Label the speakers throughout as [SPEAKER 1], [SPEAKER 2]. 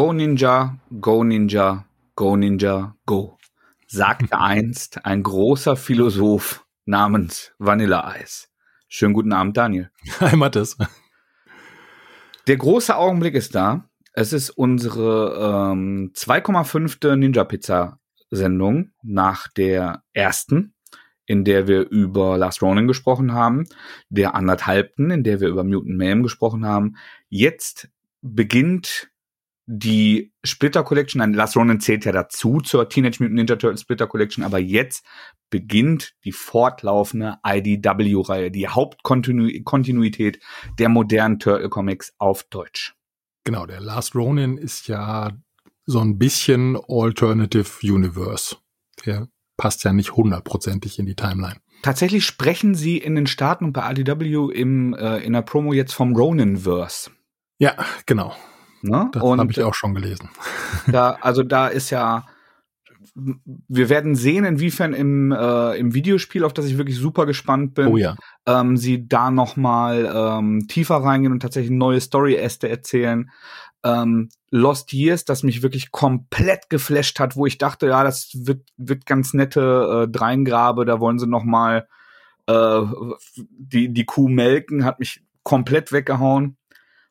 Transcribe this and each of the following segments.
[SPEAKER 1] Go Ninja, Go Ninja, Go Ninja, Go, sagte einst ein großer Philosoph namens Vanilla Eis. Schönen guten Abend, Daniel.
[SPEAKER 2] Hi, Mathis.
[SPEAKER 1] Der große Augenblick ist da. Es ist unsere ähm, 2,5. Ninja Pizza Sendung nach der ersten, in der wir über Last Ronin gesprochen haben, der anderthalbten, in der wir über Mutant Mayhem gesprochen haben. Jetzt beginnt die Splitter Collection, ein Last Ronin zählt ja dazu zur Teenage Mutant Ninja Turtles Splitter Collection, aber jetzt beginnt die fortlaufende IDW-Reihe, die Hauptkontinuität der modernen Turtle Comics auf Deutsch.
[SPEAKER 2] Genau, der Last Ronin ist ja so ein bisschen Alternative Universe. Der passt ja nicht hundertprozentig in die Timeline.
[SPEAKER 1] Tatsächlich sprechen sie in den Staaten und bei IDW im, äh, in der Promo jetzt vom Ronin-Verse.
[SPEAKER 2] Ja, genau. Ne? Das habe ich auch schon gelesen.
[SPEAKER 1] Da, also da ist ja, wir werden sehen, inwiefern im, äh, im Videospiel, auf das ich wirklich super gespannt bin,
[SPEAKER 2] oh ja.
[SPEAKER 1] ähm, sie da noch mal ähm, tiefer reingehen und tatsächlich neue Story-Äste erzählen. Ähm, Lost Years, das mich wirklich komplett geflasht hat, wo ich dachte, ja, das wird, wird ganz nette äh, Dreingrabe, da wollen sie noch mal äh, die, die Kuh melken, hat mich komplett weggehauen.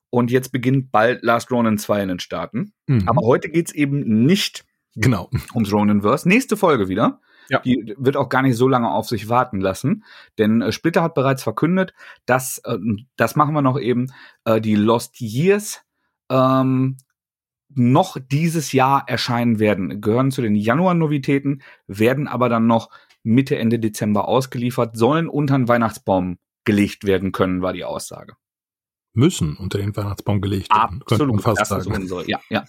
[SPEAKER 1] Und jetzt beginnt bald Last Ronin 2 in den Staaten. Mhm. Aber heute geht's eben nicht
[SPEAKER 2] genau.
[SPEAKER 1] ums Ronin-Verse. Nächste Folge wieder. Ja. Die wird auch gar nicht so lange auf sich warten lassen, denn äh, Splitter hat bereits verkündet, dass, äh, das machen wir noch eben, äh, die Lost Years ähm, noch dieses Jahr erscheinen werden, gehören zu den Januar-Novitäten, werden aber dann noch Mitte, Ende Dezember ausgeliefert, sollen unter den Weihnachtsbaum gelegt werden können, war die Aussage
[SPEAKER 2] müssen unter den Weihnachtsbaum gelegt
[SPEAKER 1] werden. Absolut, fast das sagen. unsere, ja, ja.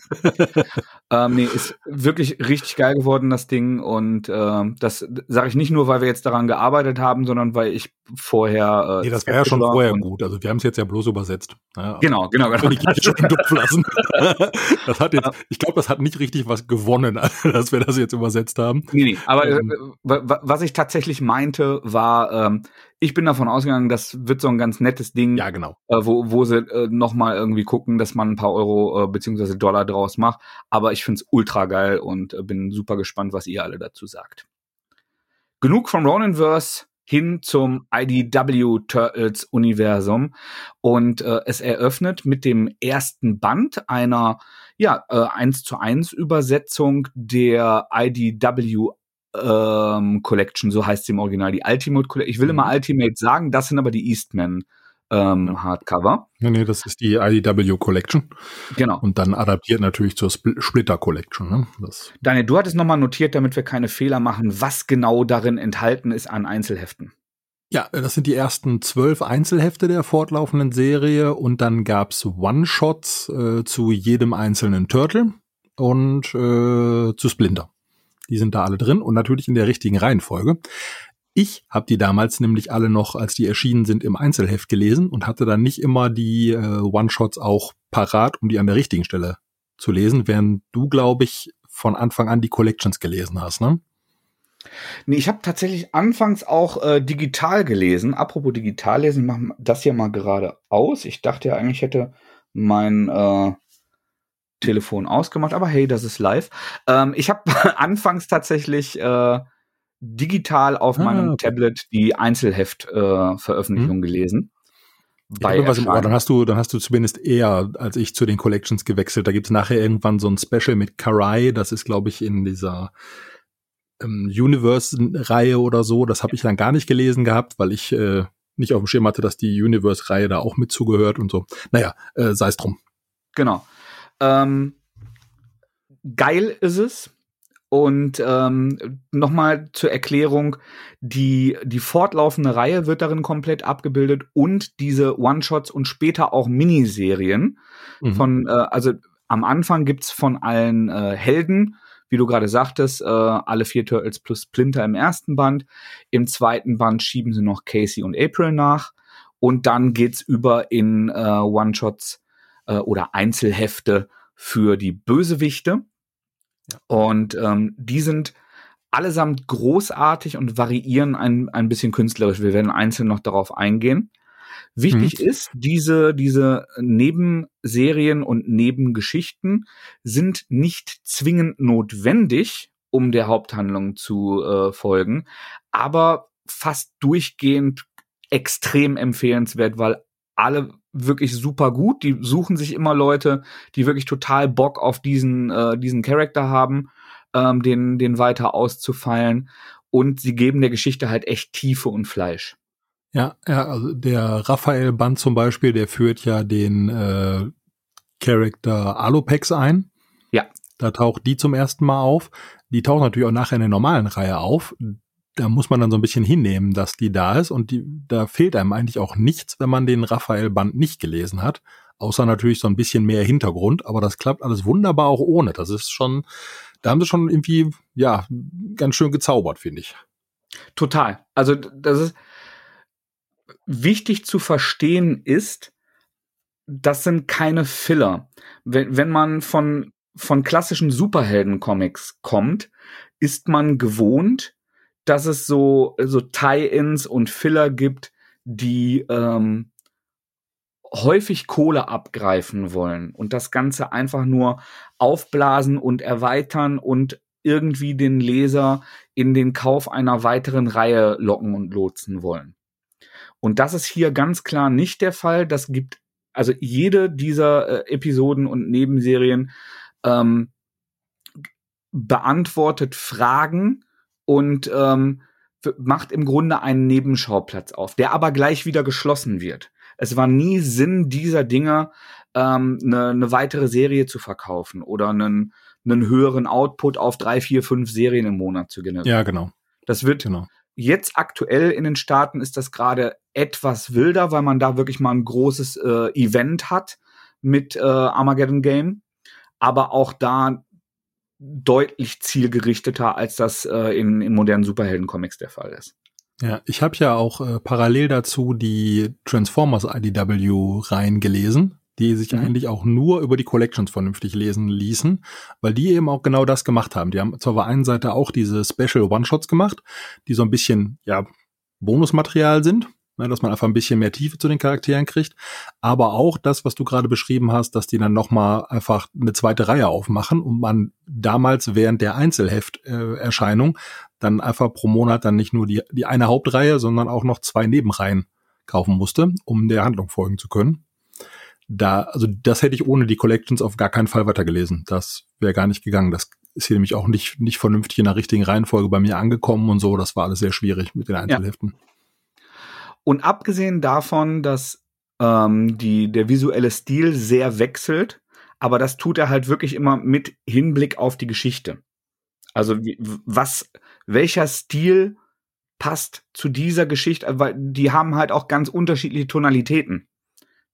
[SPEAKER 1] ähm, nee, ist wirklich richtig geil geworden, das Ding. Und ähm, das sage ich nicht nur, weil wir jetzt daran gearbeitet haben, sondern weil ich vorher.
[SPEAKER 2] Äh, nee, das war ja schon vorher gut. Also wir haben es jetzt ja bloß übersetzt.
[SPEAKER 1] Ja, genau, genau, genau.
[SPEAKER 2] Ich jetzt schon lassen. das hat jetzt, ich glaube, das hat nicht richtig was gewonnen, dass wir das jetzt übersetzt haben.
[SPEAKER 1] Nee, nee, aber ähm, äh, was ich tatsächlich meinte, war, ähm, ich bin davon ausgegangen, das wird so ein ganz nettes Ding.
[SPEAKER 2] Ja, genau.
[SPEAKER 1] Äh, wo, wo sie äh, nochmal irgendwie gucken, dass man ein paar Euro äh, beziehungsweise Dollar draus macht. Aber ich find's ultra geil und äh, bin super gespannt, was ihr alle dazu sagt. Genug vom Roninverse hin zum IDW Turtles Universum und äh, es eröffnet mit dem ersten Band einer ja äh, 1 zu 1 Übersetzung der IDW ähm, Collection, so heißt sie im Original, die Ultimate Collection. Ich will immer mhm. Ultimate sagen, das sind aber die Eastman ähm, Hardcover.
[SPEAKER 2] Nee, nee, das ist die IDW Collection.
[SPEAKER 1] Genau.
[SPEAKER 2] Und dann adaptiert natürlich zur Spl Splitter Collection. Ne?
[SPEAKER 1] Das Daniel, du hattest nochmal notiert, damit wir keine Fehler machen, was genau darin enthalten ist an Einzelheften.
[SPEAKER 2] Ja, das sind die ersten zwölf Einzelhefte der fortlaufenden Serie und dann gab's One-Shots äh, zu jedem einzelnen Turtle und äh, zu Splinter. Die sind da alle drin und natürlich in der richtigen Reihenfolge. Ich habe die damals nämlich alle noch, als die erschienen sind, im Einzelheft gelesen und hatte dann nicht immer die äh, One-Shots auch parat, um die an der richtigen Stelle zu lesen, während du, glaube ich, von Anfang an die Collections gelesen hast, ne?
[SPEAKER 1] Nee, ich habe tatsächlich anfangs auch äh, digital gelesen. Apropos digital lesen, ich mache das hier mal gerade aus. Ich dachte ja eigentlich hätte mein äh, Telefon ausgemacht, aber hey, das ist live. Ähm, ich habe anfangs tatsächlich äh, digital auf ah, meinem okay. Tablet die Einzelheft-Veröffentlichung äh, gelesen.
[SPEAKER 2] Bei was im Ohr. Dann hast du, dann hast du zumindest eher als ich zu den Collections gewechselt. Da gibt's nachher irgendwann so ein Special mit Karai. Das ist, glaube ich, in dieser ähm, Universe-Reihe oder so. Das habe ich dann gar nicht gelesen gehabt, weil ich äh, nicht auf dem Schirm hatte, dass die Universe-Reihe da auch mit zugehört und so. Naja, äh, sei es drum.
[SPEAKER 1] Genau. Ähm, geil ist es. Und ähm, nochmal zur Erklärung, die, die fortlaufende Reihe wird darin komplett abgebildet und diese One-Shots und später auch Miniserien mhm. von, äh, also am Anfang gibt's von allen äh, Helden, wie du gerade sagtest, äh, alle vier Turtles plus Splinter im ersten Band. Im zweiten Band schieben sie noch Casey und April nach. Und dann geht's über in äh, One-Shots äh, oder Einzelhefte für die Bösewichte. Und ähm, die sind allesamt großartig und variieren ein, ein bisschen künstlerisch. Wir werden einzeln noch darauf eingehen. Wichtig mhm. ist, diese, diese Nebenserien und Nebengeschichten sind nicht zwingend notwendig, um der Haupthandlung zu äh, folgen, aber fast durchgehend extrem empfehlenswert, weil alle wirklich super gut. Die suchen sich immer Leute, die wirklich total Bock auf diesen, äh, diesen Charakter haben, ähm, den, den weiter auszufeilen. Und sie geben der Geschichte halt echt Tiefe und Fleisch.
[SPEAKER 2] Ja, ja, also der Raphael Band zum Beispiel, der führt ja den äh, Charakter Alopex ein.
[SPEAKER 1] Ja.
[SPEAKER 2] Da taucht die zum ersten Mal auf. Die taucht natürlich auch nachher in der normalen Reihe auf da muss man dann so ein bisschen hinnehmen, dass die da ist und die, da fehlt einem eigentlich auch nichts, wenn man den Raphael-Band nicht gelesen hat. Außer natürlich so ein bisschen mehr Hintergrund, aber das klappt alles wunderbar auch ohne. Das ist schon, da haben sie schon irgendwie, ja, ganz schön gezaubert, finde ich.
[SPEAKER 1] Total. Also, das ist wichtig zu verstehen ist, das sind keine Filler. Wenn, wenn man von, von klassischen Superhelden-Comics kommt, ist man gewohnt, dass es so, so Tie-ins und Filler gibt, die ähm, häufig Kohle abgreifen wollen und das Ganze einfach nur aufblasen und erweitern und irgendwie den Leser in den Kauf einer weiteren Reihe locken und lotsen wollen. Und das ist hier ganz klar nicht der Fall. Das gibt also jede dieser äh, Episoden und Nebenserien ähm, beantwortet Fragen, und ähm, macht im Grunde einen Nebenschauplatz auf, der aber gleich wieder geschlossen wird. Es war nie Sinn dieser Dinger, ähm, eine ne weitere Serie zu verkaufen oder einen, einen höheren Output auf drei, vier, fünf Serien im Monat zu generieren.
[SPEAKER 2] Ja, genau.
[SPEAKER 1] Das wird genau. jetzt aktuell in den Staaten ist das gerade etwas wilder, weil man da wirklich mal ein großes äh, Event hat mit äh, Armageddon Game. Aber auch da deutlich zielgerichteter, als das äh, in, in modernen Superhelden-Comics der Fall ist.
[SPEAKER 2] Ja, ich habe ja auch äh, parallel dazu die Transformers IDW rein gelesen, die sich mhm. eigentlich auch nur über die Collections vernünftig lesen ließen, weil die eben auch genau das gemacht haben. Die haben zwar auf der einen Seite auch diese Special One-Shots gemacht, die so ein bisschen, ja, Bonusmaterial sind, ne, dass man einfach ein bisschen mehr Tiefe zu den Charakteren kriegt. Aber auch das, was du gerade beschrieben hast, dass die dann nochmal einfach eine zweite Reihe aufmachen und man damals während der Einzelheft-Erscheinung äh, dann einfach pro Monat dann nicht nur die, die eine Hauptreihe, sondern auch noch zwei Nebenreihen kaufen musste, um der Handlung folgen zu können. Da, also das hätte ich ohne die Collections auf gar keinen Fall weitergelesen. Das wäre gar nicht gegangen. Das ist hier nämlich auch nicht, nicht vernünftig in der richtigen Reihenfolge bei mir angekommen und so. Das war alles sehr schwierig mit den Einzelheften. Ja.
[SPEAKER 1] Und abgesehen davon, dass ähm, die, der visuelle Stil sehr wechselt, aber das tut er halt wirklich immer mit Hinblick auf die Geschichte. Also was, welcher Stil passt zu dieser Geschichte, weil die haben halt auch ganz unterschiedliche Tonalitäten.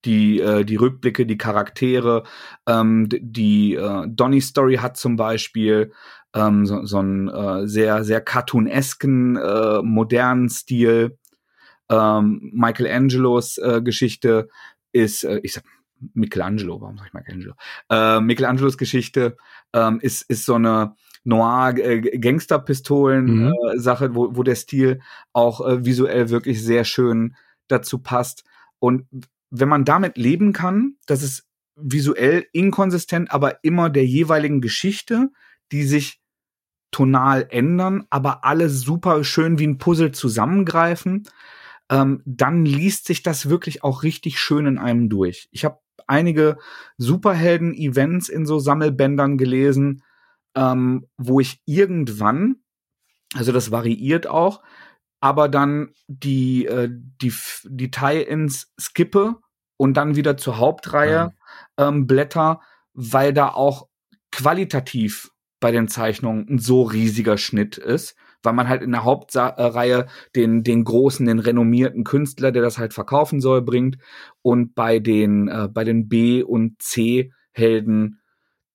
[SPEAKER 1] Die, äh, die Rückblicke, die Charaktere, ähm, die äh, Donny Story hat zum Beispiel ähm, so, so einen äh, sehr, sehr cartoonesken, äh, modernen Stil. Ähm, Michelangelos äh, Geschichte ist, äh, ich sag Michelangelo, warum sag ich Michelangelo? Äh, Michelangelos Geschichte ähm, ist, ist so eine Noir-Gangster-Pistolen-Sache, mhm. äh, wo, wo der Stil auch äh, visuell wirklich sehr schön dazu passt. Und wenn man damit leben kann, dass es visuell inkonsistent, aber immer der jeweiligen Geschichte, die sich tonal ändern, aber alle super schön wie ein Puzzle zusammengreifen, ähm, dann liest sich das wirklich auch richtig schön in einem durch. Ich habe einige Superhelden-Events in so Sammelbändern gelesen, ähm, wo ich irgendwann, also das variiert auch, aber dann die, äh, die, die Tie-Ins skippe und dann wieder zur Hauptreihe ja. ähm, blätter, weil da auch qualitativ bei den Zeichnungen ein so riesiger Schnitt ist weil man halt in der Hauptreihe den, den großen, den renommierten Künstler, der das halt verkaufen soll, bringt und bei den, äh, bei den B- und C-Helden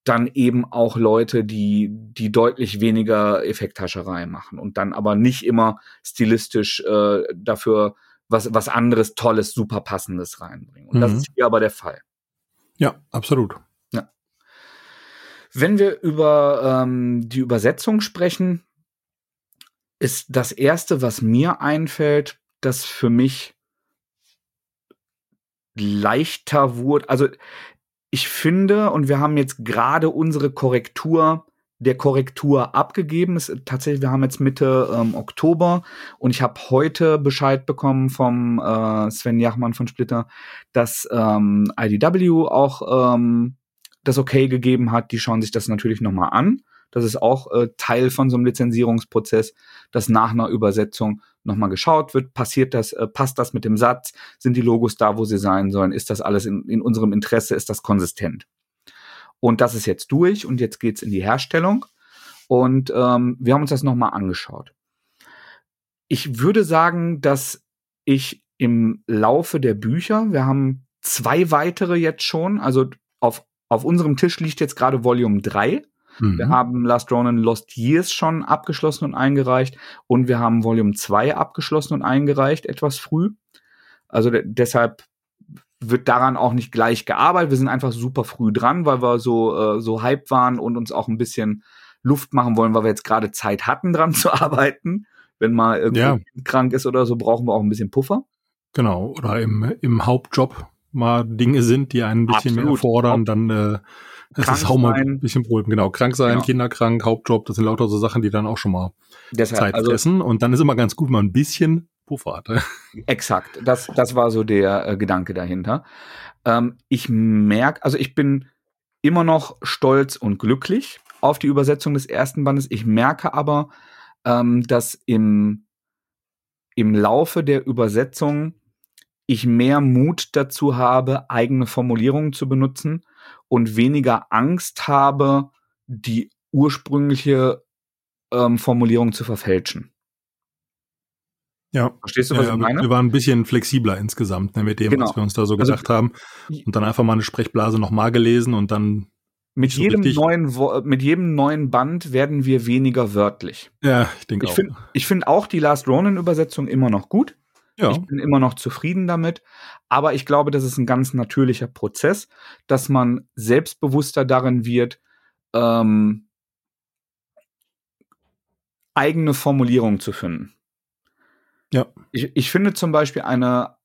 [SPEAKER 1] dann eben auch Leute, die, die deutlich weniger Effekthascherei machen und dann aber nicht immer stilistisch äh, dafür was, was anderes Tolles, super passendes reinbringen. Und mhm. das ist hier aber der Fall.
[SPEAKER 2] Ja, absolut. Ja.
[SPEAKER 1] Wenn wir über ähm, die Übersetzung sprechen, ist das erste, was mir einfällt, das für mich leichter wurde. Also ich finde, und wir haben jetzt gerade unsere Korrektur der Korrektur abgegeben. Es, tatsächlich, wir haben jetzt Mitte ähm, Oktober und ich habe heute Bescheid bekommen vom äh, Sven Jachmann von Splitter, dass ähm, IDW auch ähm, das okay gegeben hat. Die schauen sich das natürlich nochmal an. Das ist auch äh, Teil von so einem Lizenzierungsprozess, dass nach einer Übersetzung nochmal geschaut wird, passiert das, äh, passt das mit dem Satz, sind die Logos da, wo sie sein sollen, ist das alles in, in unserem Interesse, ist das konsistent. Und das ist jetzt durch und jetzt geht's in die Herstellung. Und ähm, wir haben uns das nochmal angeschaut. Ich würde sagen, dass ich im Laufe der Bücher, wir haben zwei weitere jetzt schon, also auf, auf unserem Tisch liegt jetzt gerade Volume 3 Mhm. Wir haben Last Ronin Lost Years schon abgeschlossen und eingereicht und wir haben Volume 2 abgeschlossen und eingereicht, etwas früh. Also deshalb wird daran auch nicht gleich gearbeitet. Wir sind einfach super früh dran, weil wir so, äh, so hype waren und uns auch ein bisschen Luft machen wollen, weil wir jetzt gerade Zeit hatten, dran zu arbeiten. Wenn mal irgendwie ja. krank ist oder so, brauchen wir auch ein bisschen Puffer.
[SPEAKER 2] Genau, oder im, im Hauptjob mal Dinge sind, die einen ein bisschen Absolut. mehr fordern, dann äh, das ist auch mal ein bisschen Problem. Genau, krank sein, genau. Kinderkrank, Hauptjob, das sind lauter so Sachen, die dann auch schon mal Deshalb, Zeit also, fressen. Und dann ist immer ganz gut, mal ein bisschen Puffer hat.
[SPEAKER 1] Exakt, das, das war so der äh, Gedanke dahinter. Ähm, ich merke, also ich bin immer noch stolz und glücklich auf die Übersetzung des ersten Bandes. Ich merke aber, ähm, dass im, im Laufe der Übersetzung ich mehr Mut dazu habe, eigene Formulierungen zu benutzen und weniger Angst habe, die ursprüngliche ähm, Formulierung zu verfälschen.
[SPEAKER 2] Ja. Verstehst du, was ja, ich meine? Wir waren ein bisschen flexibler insgesamt ne, mit dem, genau. was wir uns da so also, gedacht haben. Und dann einfach mal eine Sprechblase nochmal gelesen und dann.
[SPEAKER 1] Mit jedem, neuen, mit jedem neuen Band werden wir weniger wörtlich.
[SPEAKER 2] Ja, ich denke
[SPEAKER 1] auch. Find, ich finde auch die Last Ronin-Übersetzung immer noch gut. Ja. Ich bin immer noch zufrieden damit. Aber ich glaube, das ist ein ganz natürlicher Prozess, dass man selbstbewusster darin wird, ähm, eigene Formulierungen zu finden. Ja. Ich, ich finde zum Beispiel eine,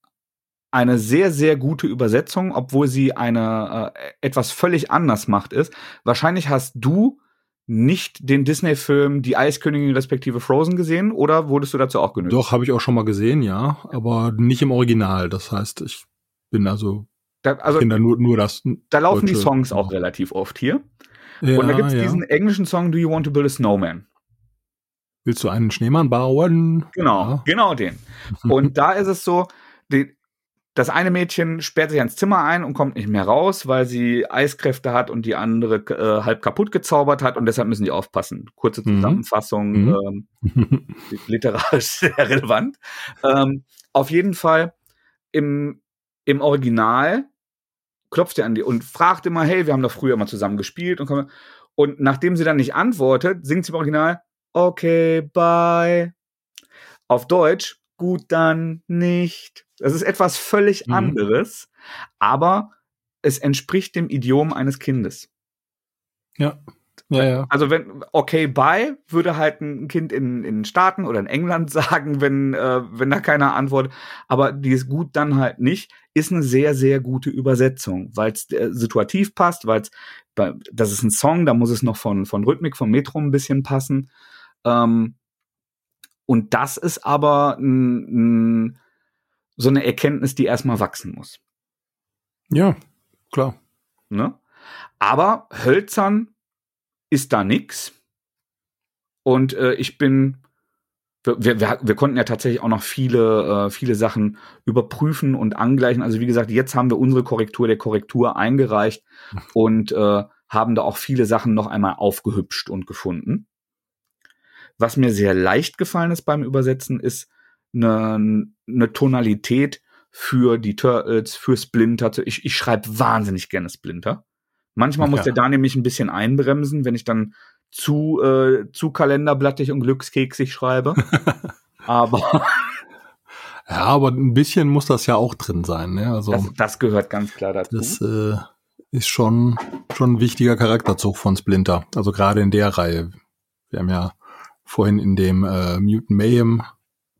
[SPEAKER 1] eine sehr, sehr gute Übersetzung, obwohl sie eine äh, etwas völlig anders macht, ist. Wahrscheinlich hast du nicht den Disney-Film Die Eiskönigin respektive Frozen gesehen oder wurdest du dazu auch genötigt?
[SPEAKER 2] Doch, habe ich auch schon mal gesehen, ja, aber nicht im Original. Das heißt, ich bin also,
[SPEAKER 1] da, also
[SPEAKER 2] bin da nur, nur das.
[SPEAKER 1] Da laufen die Songs auch relativ oft hier. Ja, Und da gibt's ja. diesen englischen Song Do You Want to Build a Snowman?
[SPEAKER 2] Willst du einen Schneemann bauen?
[SPEAKER 1] Genau, ja. genau den. Und da ist es so, die, das eine Mädchen sperrt sich ans Zimmer ein und kommt nicht mehr raus, weil sie Eiskräfte hat und die andere äh, halb kaputt gezaubert hat und deshalb müssen die aufpassen. Kurze mhm. Zusammenfassung, mhm. ähm, literarisch sehr relevant. Ähm, auf jeden Fall im, im Original klopft er an die und fragt immer, hey, wir haben doch früher immer zusammen gespielt und, und nachdem sie dann nicht antwortet, singt sie im Original, okay, bye. Auf Deutsch, gut dann nicht. Das ist etwas völlig mhm. anderes, aber es entspricht dem Idiom eines Kindes.
[SPEAKER 2] Ja. Ja, ja.
[SPEAKER 1] Also wenn okay bye würde halt ein Kind in in Staaten oder in England sagen, wenn äh, wenn da keiner antwortet, aber die ist gut dann halt nicht, ist eine sehr sehr gute Übersetzung, weil es äh, situativ passt, weil es das ist ein Song, da muss es noch von von Rhythmik vom Metro ein bisschen passen. Ähm, und das ist aber ein, ein so eine Erkenntnis, die erstmal wachsen muss.
[SPEAKER 2] Ja, klar.
[SPEAKER 1] Ne? Aber hölzern ist da nix. Und äh, ich bin, wir, wir, wir konnten ja tatsächlich auch noch viele, äh, viele Sachen überprüfen und angleichen. Also wie gesagt, jetzt haben wir unsere Korrektur der Korrektur eingereicht und äh, haben da auch viele Sachen noch einmal aufgehübscht und gefunden. Was mir sehr leicht gefallen ist beim Übersetzen, ist eine, eine Tonalität für die Turtles, für Splinter. Ich, ich schreibe wahnsinnig gerne Splinter. Manchmal muss ja. der da nämlich ein bisschen einbremsen, wenn ich dann zu, äh, zu kalenderblattig und glückskeksig schreibe. aber.
[SPEAKER 2] Ja, aber ein bisschen muss das ja auch drin sein. Ne? Also,
[SPEAKER 1] das, das gehört ganz klar dazu.
[SPEAKER 2] Das äh, ist schon, schon ein wichtiger Charakterzug von Splinter. Also gerade in der Reihe. Wir haben ja vorhin in dem äh, Mutant Mayhem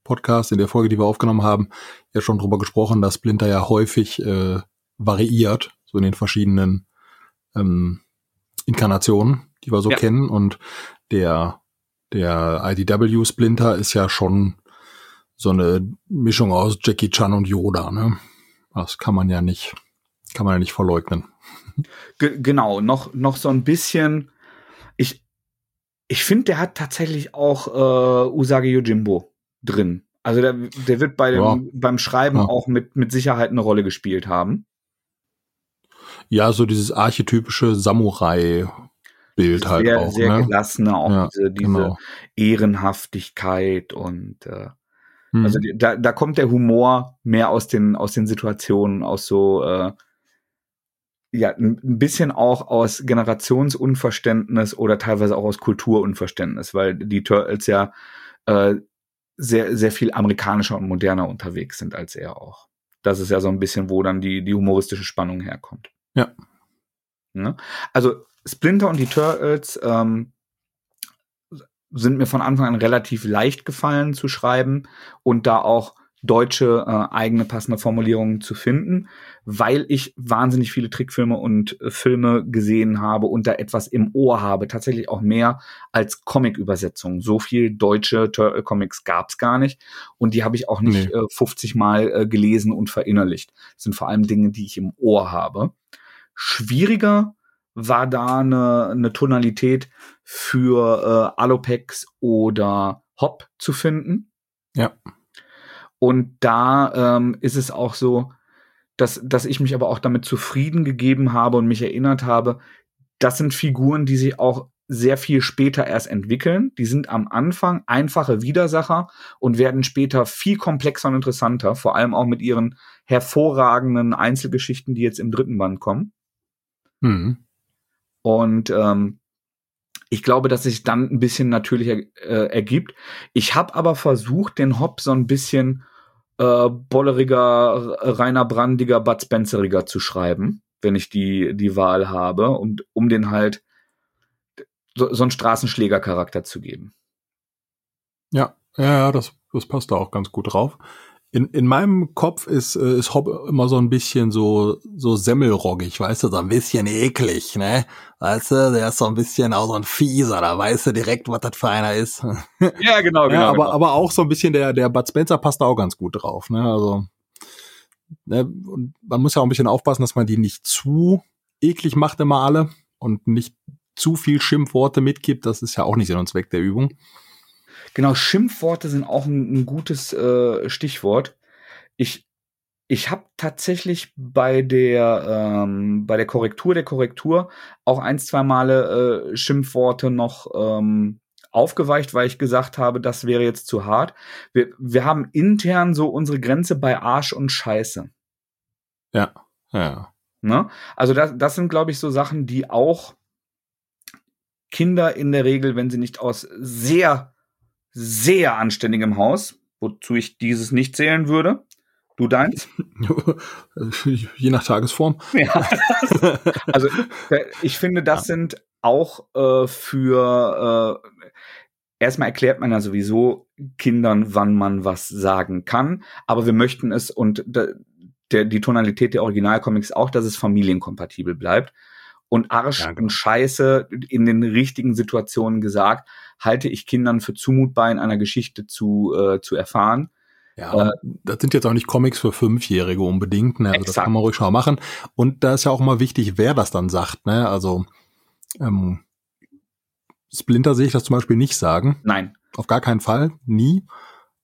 [SPEAKER 2] Podcast, in der Folge, die wir aufgenommen haben, ja schon drüber gesprochen, dass Splinter ja häufig äh, variiert, so in den verschiedenen ähm, Inkarnationen, die wir so ja. kennen. Und der, der IDW Splinter ist ja schon so eine Mischung aus Jackie Chan und Yoda, ne? Das kann man ja nicht, kann man ja nicht verleugnen.
[SPEAKER 1] G genau, noch, noch so ein bisschen. Ich, ich finde, der hat tatsächlich auch äh, Usagi Yojimbo drin. Also der, der wird bei dem, ja. beim Schreiben ja. auch mit, mit Sicherheit eine Rolle gespielt haben.
[SPEAKER 2] Ja, so dieses archetypische Samurai-Bild halt
[SPEAKER 1] sehr,
[SPEAKER 2] auch.
[SPEAKER 1] Sehr
[SPEAKER 2] ne?
[SPEAKER 1] gelassene, auch ja, diese, diese genau. Ehrenhaftigkeit und äh, hm. also da, da kommt der Humor mehr aus den, aus den Situationen, aus so äh, ja, ein bisschen auch aus Generationsunverständnis oder teilweise auch aus Kulturunverständnis, weil die Turtles ja äh, sehr, sehr viel amerikanischer und moderner unterwegs sind als er auch. Das ist ja so ein bisschen, wo dann die, die humoristische Spannung herkommt.
[SPEAKER 2] Ja.
[SPEAKER 1] Ne? Also Splinter und die Turtles ähm, sind mir von Anfang an relativ leicht gefallen zu schreiben und da auch deutsche äh, eigene passende Formulierungen zu finden, weil ich wahnsinnig viele Trickfilme und äh, Filme gesehen habe und da etwas im Ohr habe, tatsächlich auch mehr als Comic-Übersetzung. So viel deutsche Turtle Comics gab's gar nicht und die habe ich auch nicht nee. äh, 50 Mal äh, gelesen und verinnerlicht. Das sind vor allem Dinge, die ich im Ohr habe. Schwieriger war da eine, eine Tonalität für äh, Alopex oder Hop zu finden.
[SPEAKER 2] Ja.
[SPEAKER 1] Und da ähm, ist es auch so, dass, dass ich mich aber auch damit zufrieden gegeben habe und mich erinnert habe, das sind Figuren, die sich auch sehr viel später erst entwickeln. Die sind am Anfang einfache Widersacher und werden später viel komplexer und interessanter, vor allem auch mit ihren hervorragenden Einzelgeschichten, die jetzt im dritten Band kommen. Mhm. Und ähm, ich glaube, dass sich dann ein bisschen natürlicher äh, ergibt. Ich habe aber versucht, den Hop so ein bisschen äh, bolleriger, reiner brandiger, Bud Spenceriger zu schreiben, wenn ich die, die Wahl habe, und, um den halt so, so einen Straßenschlägercharakter zu geben.
[SPEAKER 2] Ja, ja, das, das passt da auch ganz gut drauf. In, in meinem Kopf ist, äh, ist Hobb immer so ein bisschen so, so semmelroggig, weißt du, so ein bisschen eklig, ne? Weißt du, der ist so ein bisschen auch so ein Fieser, da weißt du direkt, was das für einer ist.
[SPEAKER 1] Ja, genau, genau. Ja,
[SPEAKER 2] aber,
[SPEAKER 1] genau.
[SPEAKER 2] aber auch so ein bisschen der, der Bud Spencer passt da auch ganz gut drauf, ne? Also, ne? Und man muss ja auch ein bisschen aufpassen, dass man die nicht zu eklig macht immer alle und nicht zu viel Schimpfworte mitgibt. Das ist ja auch nicht Sinn und Zweck der Übung.
[SPEAKER 1] Genau, Schimpfworte sind auch ein, ein gutes äh, Stichwort. Ich, ich habe tatsächlich bei der, ähm, bei der Korrektur der Korrektur auch ein, zwei Male äh, Schimpfworte noch ähm, aufgeweicht, weil ich gesagt habe, das wäre jetzt zu hart. Wir, wir haben intern so unsere Grenze bei Arsch und Scheiße.
[SPEAKER 2] Ja, ja.
[SPEAKER 1] Ne? Also das, das sind, glaube ich, so Sachen, die auch Kinder in der Regel, wenn sie nicht aus sehr sehr anständigem Haus, wozu ich dieses nicht zählen würde. Du deins?
[SPEAKER 2] Je nach Tagesform. Ja.
[SPEAKER 1] Also ich finde, das sind auch äh, für äh, erstmal erklärt man ja sowieso Kindern, wann man was sagen kann, aber wir möchten es und der, die Tonalität der Originalcomics auch, dass es familienkompatibel bleibt und Arsch ja, genau. und Scheiße in den richtigen Situationen gesagt, halte ich Kindern für zumutbar in einer Geschichte zu, äh, zu erfahren.
[SPEAKER 2] Ja, äh, das sind jetzt auch nicht Comics für Fünfjährige unbedingt, ne? Also exakt. das kann man ruhig schon machen. Und da ist ja auch mal wichtig, wer das dann sagt, ne? Also ähm, Splinter sehe ich das zum Beispiel nicht sagen.
[SPEAKER 1] Nein.
[SPEAKER 2] Auf gar keinen Fall, nie.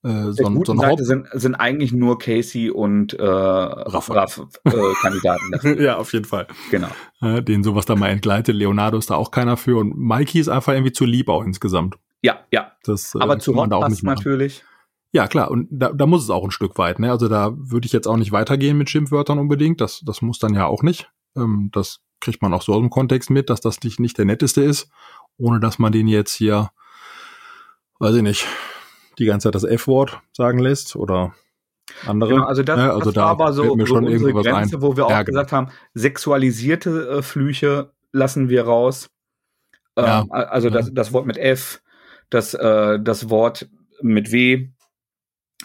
[SPEAKER 1] Äh, so, ein, so Seite sind, sind eigentlich nur Casey und äh, Raff, Raff äh, Kandidaten.
[SPEAKER 2] ja, auf jeden Fall.
[SPEAKER 1] Genau.
[SPEAKER 2] Äh, den sowas da mal entgleitet. Leonardo ist da auch keiner für und Mikey ist einfach irgendwie zu lieb auch insgesamt.
[SPEAKER 1] Ja, ja.
[SPEAKER 2] Das,
[SPEAKER 1] äh, Aber zu Hot passt natürlich.
[SPEAKER 2] Ja, klar, und da, da muss es auch ein Stück weit, ne? Also da würde ich jetzt auch nicht weitergehen mit Schimpfwörtern unbedingt. Das, das muss dann ja auch nicht. Ähm, das kriegt man auch so aus dem Kontext mit, dass das nicht, nicht der netteste ist, ohne dass man den jetzt hier, weiß ich nicht, die ganze Zeit das F-Wort sagen lässt oder andere. Genau,
[SPEAKER 1] also das,
[SPEAKER 2] ja, also
[SPEAKER 1] das da war aber so,
[SPEAKER 2] mir schon
[SPEAKER 1] unsere
[SPEAKER 2] Grenze,
[SPEAKER 1] ein. wo wir auch ja, genau. gesagt haben, sexualisierte äh, Flüche lassen wir raus. Ähm, ja, also das, das Wort mit F, das, äh, das Wort mit W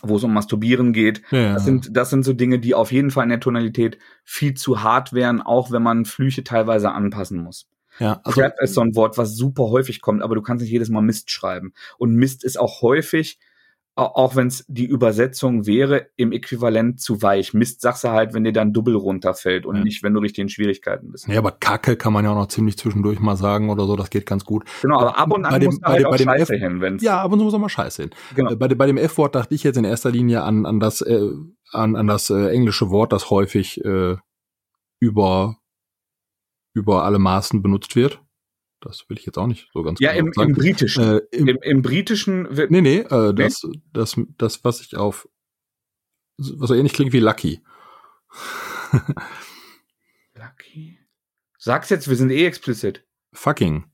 [SPEAKER 1] wo es um Masturbieren geht. Das sind, das sind so Dinge, die auf jeden Fall in der Tonalität viel zu hart wären, auch wenn man Flüche teilweise anpassen muss.
[SPEAKER 2] Ja, also,
[SPEAKER 1] Crap ist so ein Wort, was super häufig kommt, aber du kannst nicht jedes Mal Mist schreiben. Und Mist ist auch häufig, au- auch wenn es die Übersetzung wäre, im Äquivalent zu weich. Mist sagst du halt, wenn dir dann Double runterfällt und
[SPEAKER 2] Ja.
[SPEAKER 1] nicht, wenn du richtig in Schwierigkeiten bist.
[SPEAKER 2] ja, aber Kacke kann man ja auch noch ziemlich zwischendurch mal sagen oder so, das geht ganz gut.
[SPEAKER 1] Genau, aber ab und an
[SPEAKER 2] Bei dem-
[SPEAKER 1] muss
[SPEAKER 2] bei
[SPEAKER 1] halt
[SPEAKER 2] bei dem
[SPEAKER 1] Scheiße
[SPEAKER 2] F-
[SPEAKER 1] hin, wenn's,
[SPEAKER 2] Ja, ab und zu muss auch mal scheiße hin.
[SPEAKER 1] genau.
[SPEAKER 2] Äh, Bei, dem- bei dem F-Wort dachte ich jetzt in erster Linie an, an das, äh, an, an das äh, englische Wort, das häufig äh, über, über alle Maßen benutzt wird. Das will ich jetzt auch nicht so ganz
[SPEAKER 1] Ja,
[SPEAKER 2] genau
[SPEAKER 1] im,
[SPEAKER 2] sagen.
[SPEAKER 1] im Britischen.
[SPEAKER 2] äh, im,
[SPEAKER 1] Im, Im Britischen wird,
[SPEAKER 2] nee, nee, äh, das, das, das, was ich auf, was so ähnlich klingt wie Lucky.
[SPEAKER 1] Lucky. Sag's jetzt, wir sind eh explicit.
[SPEAKER 2] Fucking.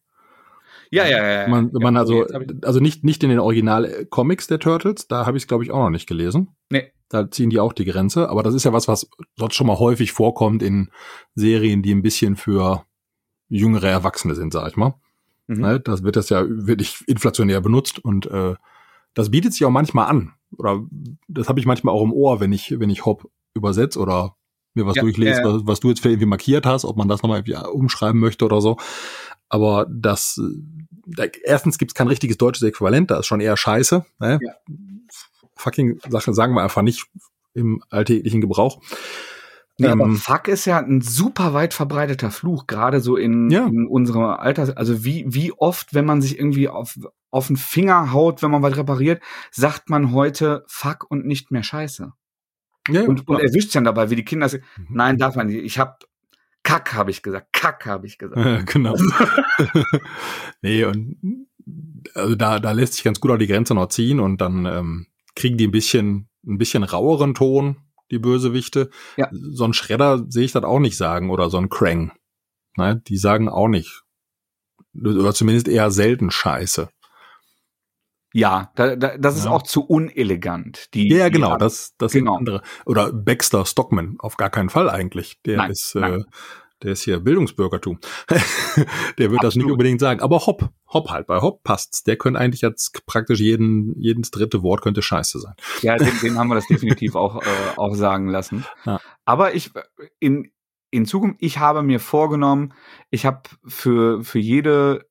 [SPEAKER 1] Ja, ja, ja. ja.
[SPEAKER 2] Man,
[SPEAKER 1] ja,
[SPEAKER 2] man also, also nicht, nicht in den Original-Comics der Turtles, da habe ich es, glaube ich, auch noch nicht gelesen.
[SPEAKER 1] Nee.
[SPEAKER 2] Da ziehen die auch die Grenze, aber das ist ja was, was dort schon mal häufig vorkommt in Serien, die ein bisschen für jüngere Erwachsene sind, sag ich mal.
[SPEAKER 1] Mhm.
[SPEAKER 2] Ne, das wird das ja wirklich inflationär benutzt und äh, das bietet sich auch manchmal an. Oder das habe ich manchmal auch im Ohr, wenn ich, wenn ich Hop übersetze oder mir was
[SPEAKER 1] Ja,
[SPEAKER 2] durchlese,
[SPEAKER 1] ja.
[SPEAKER 2] Was, was du jetzt vielleicht irgendwie markiert hast, ob man das nochmal irgendwie umschreiben möchte oder so. Aber das, äh, da, erstens gibt es kein richtiges deutsches Äquivalent, da ist schon eher scheiße. Ne?
[SPEAKER 1] Ja.
[SPEAKER 2] Fucking Sachen sagen wir einfach nicht im alltäglichen Gebrauch.
[SPEAKER 1] Nee, aber
[SPEAKER 2] Ähm,
[SPEAKER 1] Fuck ist ja ein super weit verbreiteter Fluch, gerade so in,
[SPEAKER 2] Ja.
[SPEAKER 1] in unserem Alter. Also wie, wie oft, wenn man sich irgendwie auf, auf den Finger haut, wenn man was repariert, sagt man heute Fuck und nicht mehr Scheiße.
[SPEAKER 2] ja, ja,
[SPEAKER 1] Und, und erwischt dann dabei, wie die Kinder sagen,
[SPEAKER 2] Mhm.
[SPEAKER 1] nein, darf man nicht. Ich hab Kack, habe ich gesagt. Kack, habe ich gesagt.
[SPEAKER 2] Äh, genau. nee, und also da, da lässt sich ganz gut auch die Grenze noch ziehen und dann ähm, kriegen die ein bisschen, ein bisschen raueren Ton, die Bösewichte.
[SPEAKER 1] Ja.
[SPEAKER 2] So ein Schredder sehe ich das auch nicht sagen oder so ein Krang. Ne, die sagen auch nicht. Oder zumindest eher selten Scheiße.
[SPEAKER 1] Ja, da, da, das ist
[SPEAKER 2] Ja.
[SPEAKER 1] auch zu unelegant. Die,
[SPEAKER 2] Ja,
[SPEAKER 1] die
[SPEAKER 2] genau,
[SPEAKER 1] Art-
[SPEAKER 2] das, das
[SPEAKER 1] Genau.
[SPEAKER 2] sind andere. Oder Baxter Stockman, auf gar keinen Fall eigentlich. Der
[SPEAKER 1] Nein,
[SPEAKER 2] ist, äh,
[SPEAKER 1] nein.
[SPEAKER 2] Der ist hier Bildungsbürgertum. der wird das nicht
[SPEAKER 1] Absolut.
[SPEAKER 2] unbedingt sagen. Aber Hopp, Hopp halt, bei Hopp passt's. Der könnte eigentlich jetzt praktisch jeden, jedes dritte Wort könnte scheiße sein.
[SPEAKER 1] Ja, den, den haben wir das definitiv auch, äh, auch sagen lassen.
[SPEAKER 2] Ja.
[SPEAKER 1] Aber ich in, in Zukunft, ich habe mir vorgenommen, ich habe für, für jede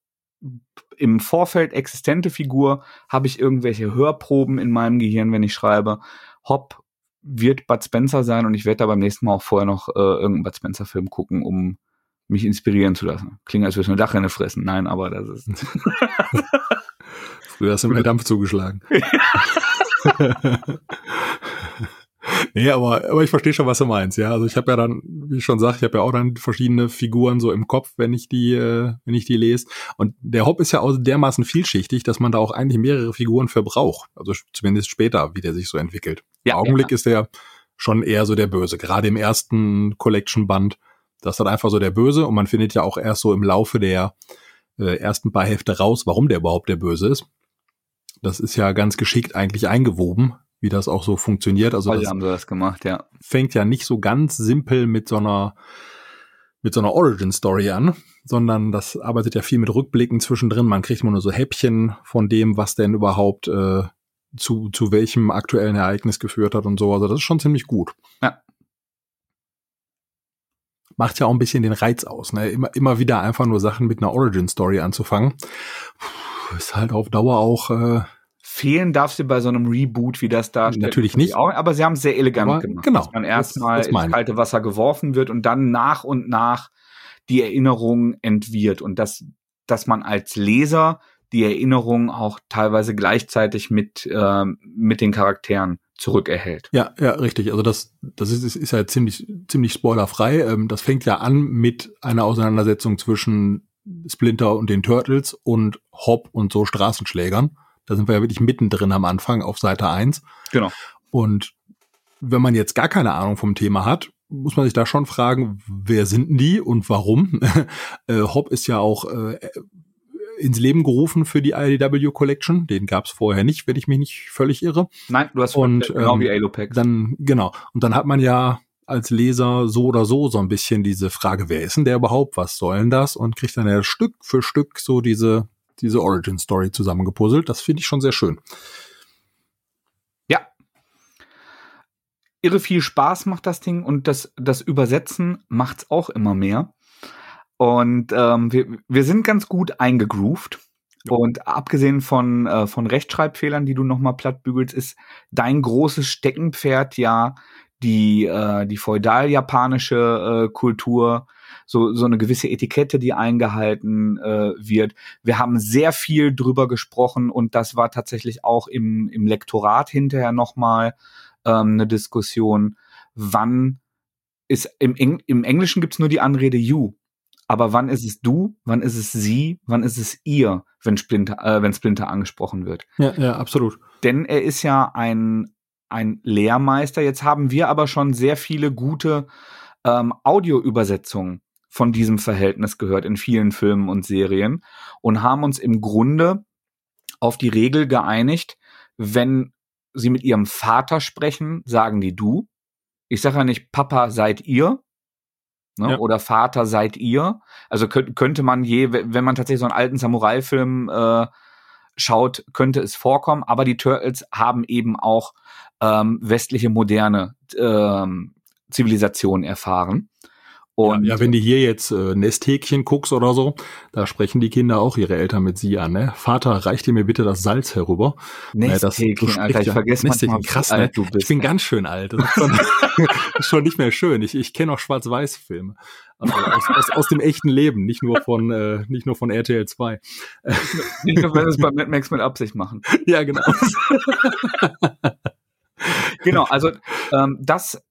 [SPEAKER 1] im Vorfeld existente Figur habe ich irgendwelche Hörproben in meinem Gehirn, wenn ich schreibe. Hopp wird Bud Spencer sein und ich werde da beim nächsten Mal auch vorher noch äh, irgendeinen Bud Spencer Film gucken, um mich inspirieren zu lassen. Klingt, als würde ich eine Dachrinne fressen. Nein, aber das ist.
[SPEAKER 2] Früher hast du mir Dampf zugeschlagen. nee, aber, aber ich verstehe schon, was du meinst, ja. Also ich habe ja dann, wie ich schon sag, ich habe ja auch dann verschiedene Figuren so im Kopf, wenn ich die, äh, wenn ich die lese. Und der Hop ist ja auch dermaßen vielschichtig, dass man da auch eigentlich mehrere Figuren für braucht. Also zumindest später, wie der sich so entwickelt.
[SPEAKER 1] Ja,
[SPEAKER 2] Im Augenblick ist der schon eher so der Böse. Gerade im ersten Collection-Band, das ist dann einfach so der Böse und man findet ja auch erst so im Laufe der äh, ersten paar Hefte raus, warum der überhaupt der Böse ist. Das ist ja ganz geschickt eigentlich eingewoben, wie das auch so funktioniert. Also das
[SPEAKER 1] haben sie das gemacht, ja.
[SPEAKER 2] fängt ja nicht so ganz simpel mit so einer mit so einer Origin Story an, sondern das arbeitet ja viel mit Rückblicken zwischendrin. Man kriegt immer nur so Häppchen von dem, was denn überhaupt äh, zu zu welchem aktuellen Ereignis geführt hat und so. Also das ist schon ziemlich gut.
[SPEAKER 1] Ja.
[SPEAKER 2] Macht ja auch ein bisschen den Reiz aus, ne? Immer immer wieder einfach nur Sachen mit einer Origin Story anzufangen. Puh, ist halt auf Dauer auch äh,
[SPEAKER 1] Fehlen darf sie bei so einem Reboot, wie das da steht,
[SPEAKER 2] Natürlich nicht.
[SPEAKER 1] Auch, aber sie haben es sehr elegant
[SPEAKER 2] Aber
[SPEAKER 1] gemacht.
[SPEAKER 2] genau,
[SPEAKER 1] Dass man erstmal ins kalte Wasser geworfen wird und dann nach und nach die Erinnerung entwirrt und dass, dass man als Leser die Erinnerung auch teilweise gleichzeitig mit, ähm, mit den Charakteren zurückerhält.
[SPEAKER 2] Ja, ja, richtig. Also das, das ist, ist, ist ja ziemlich, ziemlich spoilerfrei. Ähm, das fängt ja an mit einer Auseinandersetzung zwischen Splinter und den Turtles und Hop und so Straßenschlägern. Da sind wir ja wirklich mittendrin am Anfang auf Seite 1.
[SPEAKER 1] Genau.
[SPEAKER 2] Und wenn man jetzt gar keine Ahnung vom Thema hat, muss man sich da schon fragen, wer sind denn die und warum? äh, Hop ist ja auch äh, ins Leben gerufen für die IDW Collection. Den gab es vorher nicht, wenn ich mich nicht völlig irre.
[SPEAKER 1] Nein, du hast
[SPEAKER 2] Und,
[SPEAKER 1] genau
[SPEAKER 2] ähm,
[SPEAKER 1] wie Alopex.
[SPEAKER 2] Dann, genau. Und dann hat man ja als Leser so oder so so ein bisschen diese Frage, wer ist denn der überhaupt? Was soll denn das? Und kriegt dann ja Stück für Stück so diese, diese Origin Story zusammengepuzzelt. Das finde ich schon sehr schön.
[SPEAKER 1] Ja. irre viel Spaß macht das Ding und das, das Übersetzen macht's auch immer mehr. Und ähm, wir, wir sind ganz gut eingegroovt. Ja. Und abgesehen von, äh, von Rechtschreibfehlern, die du nochmal plattbügelst, ist dein großes Steckenpferd ja die, äh, die feudal-japanische äh, Kultur, so, so eine gewisse Etikette, die eingehalten äh, wird. Wir haben sehr viel drüber gesprochen und das war tatsächlich auch im, im Lektorat hinterher nochmal ähm, eine Diskussion, wann ist im, Eng im Englischen gibt's nur die Anrede you. Aber wann ist es du, wann ist es sie, wann ist es ihr, wenn Splinter, äh, wenn Splinter angesprochen wird?
[SPEAKER 2] Ja, ja, absolut.
[SPEAKER 1] Denn er ist ja ein, ein Lehrmeister. Jetzt haben wir aber schon sehr viele gute ähm, Audioübersetzungen von diesem Verhältnis gehört in vielen Filmen und Serien und haben uns im Grunde auf die Regel geeinigt, wenn sie mit ihrem Vater sprechen, sagen die du. Ich sage ja nicht, Papa seid ihr, Ne? Ja. Oder Vater seid ihr. Also könnt, könnte man je, wenn man tatsächlich so einen alten Samurai-Film äh, schaut, könnte es vorkommen. Aber die Turtles haben eben auch ähm, westliche moderne ähm, Zivilisation erfahren.
[SPEAKER 2] Und ja, ja, wenn du hier jetzt äh, Nesthäkchen guckst oder so, da sprechen die Kinder auch ihre Eltern mit sie an. Ne? Vater, reich dir mir bitte das Salz herüber.
[SPEAKER 1] Nesthäkchen,
[SPEAKER 2] äh, Alter, ich ja, vergesse Nesthäkchen, krass, ne? du bist. Ich bin ganz schön alt. Das ist schon, ist schon nicht mehr schön. Ich, ich kenne auch Schwarz-Weiß-Filme. Also aus, aus, aus, dem echten Leben, nicht nur von, äh, nicht nur von RTL 2.
[SPEAKER 1] Nicht nur, wenn wir es bei Mad Max mit Absicht machen.
[SPEAKER 2] Ja, genau.
[SPEAKER 1] genau, also ähm, das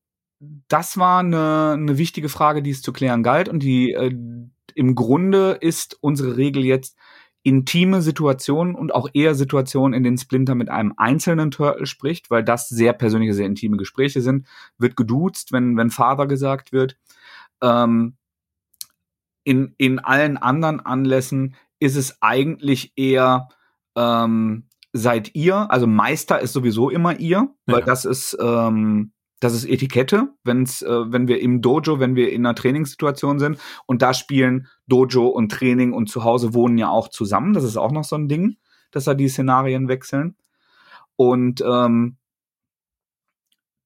[SPEAKER 1] das war eine, eine wichtige Frage, die es zu klären galt. Und die äh, im Grunde ist unsere Regel jetzt intime Situationen und auch eher Situationen, in denen Splinter mit einem einzelnen Turtle spricht, weil das sehr persönliche, sehr intime Gespräche sind, wird geduzt, wenn, wenn Father gesagt wird. Ähm, in, in allen anderen Anlässen ist es eigentlich eher ähm, seid ihr, also Meister ist sowieso immer ihr, weil ja. das ist ähm, das ist Etikette, wenn's, äh, wenn wir im Dojo, wenn wir in einer Trainingssituation sind und da spielen Dojo und Training und zu Hause wohnen ja auch zusammen. Das ist auch noch so ein Ding, dass da die Szenarien wechseln. Und ähm,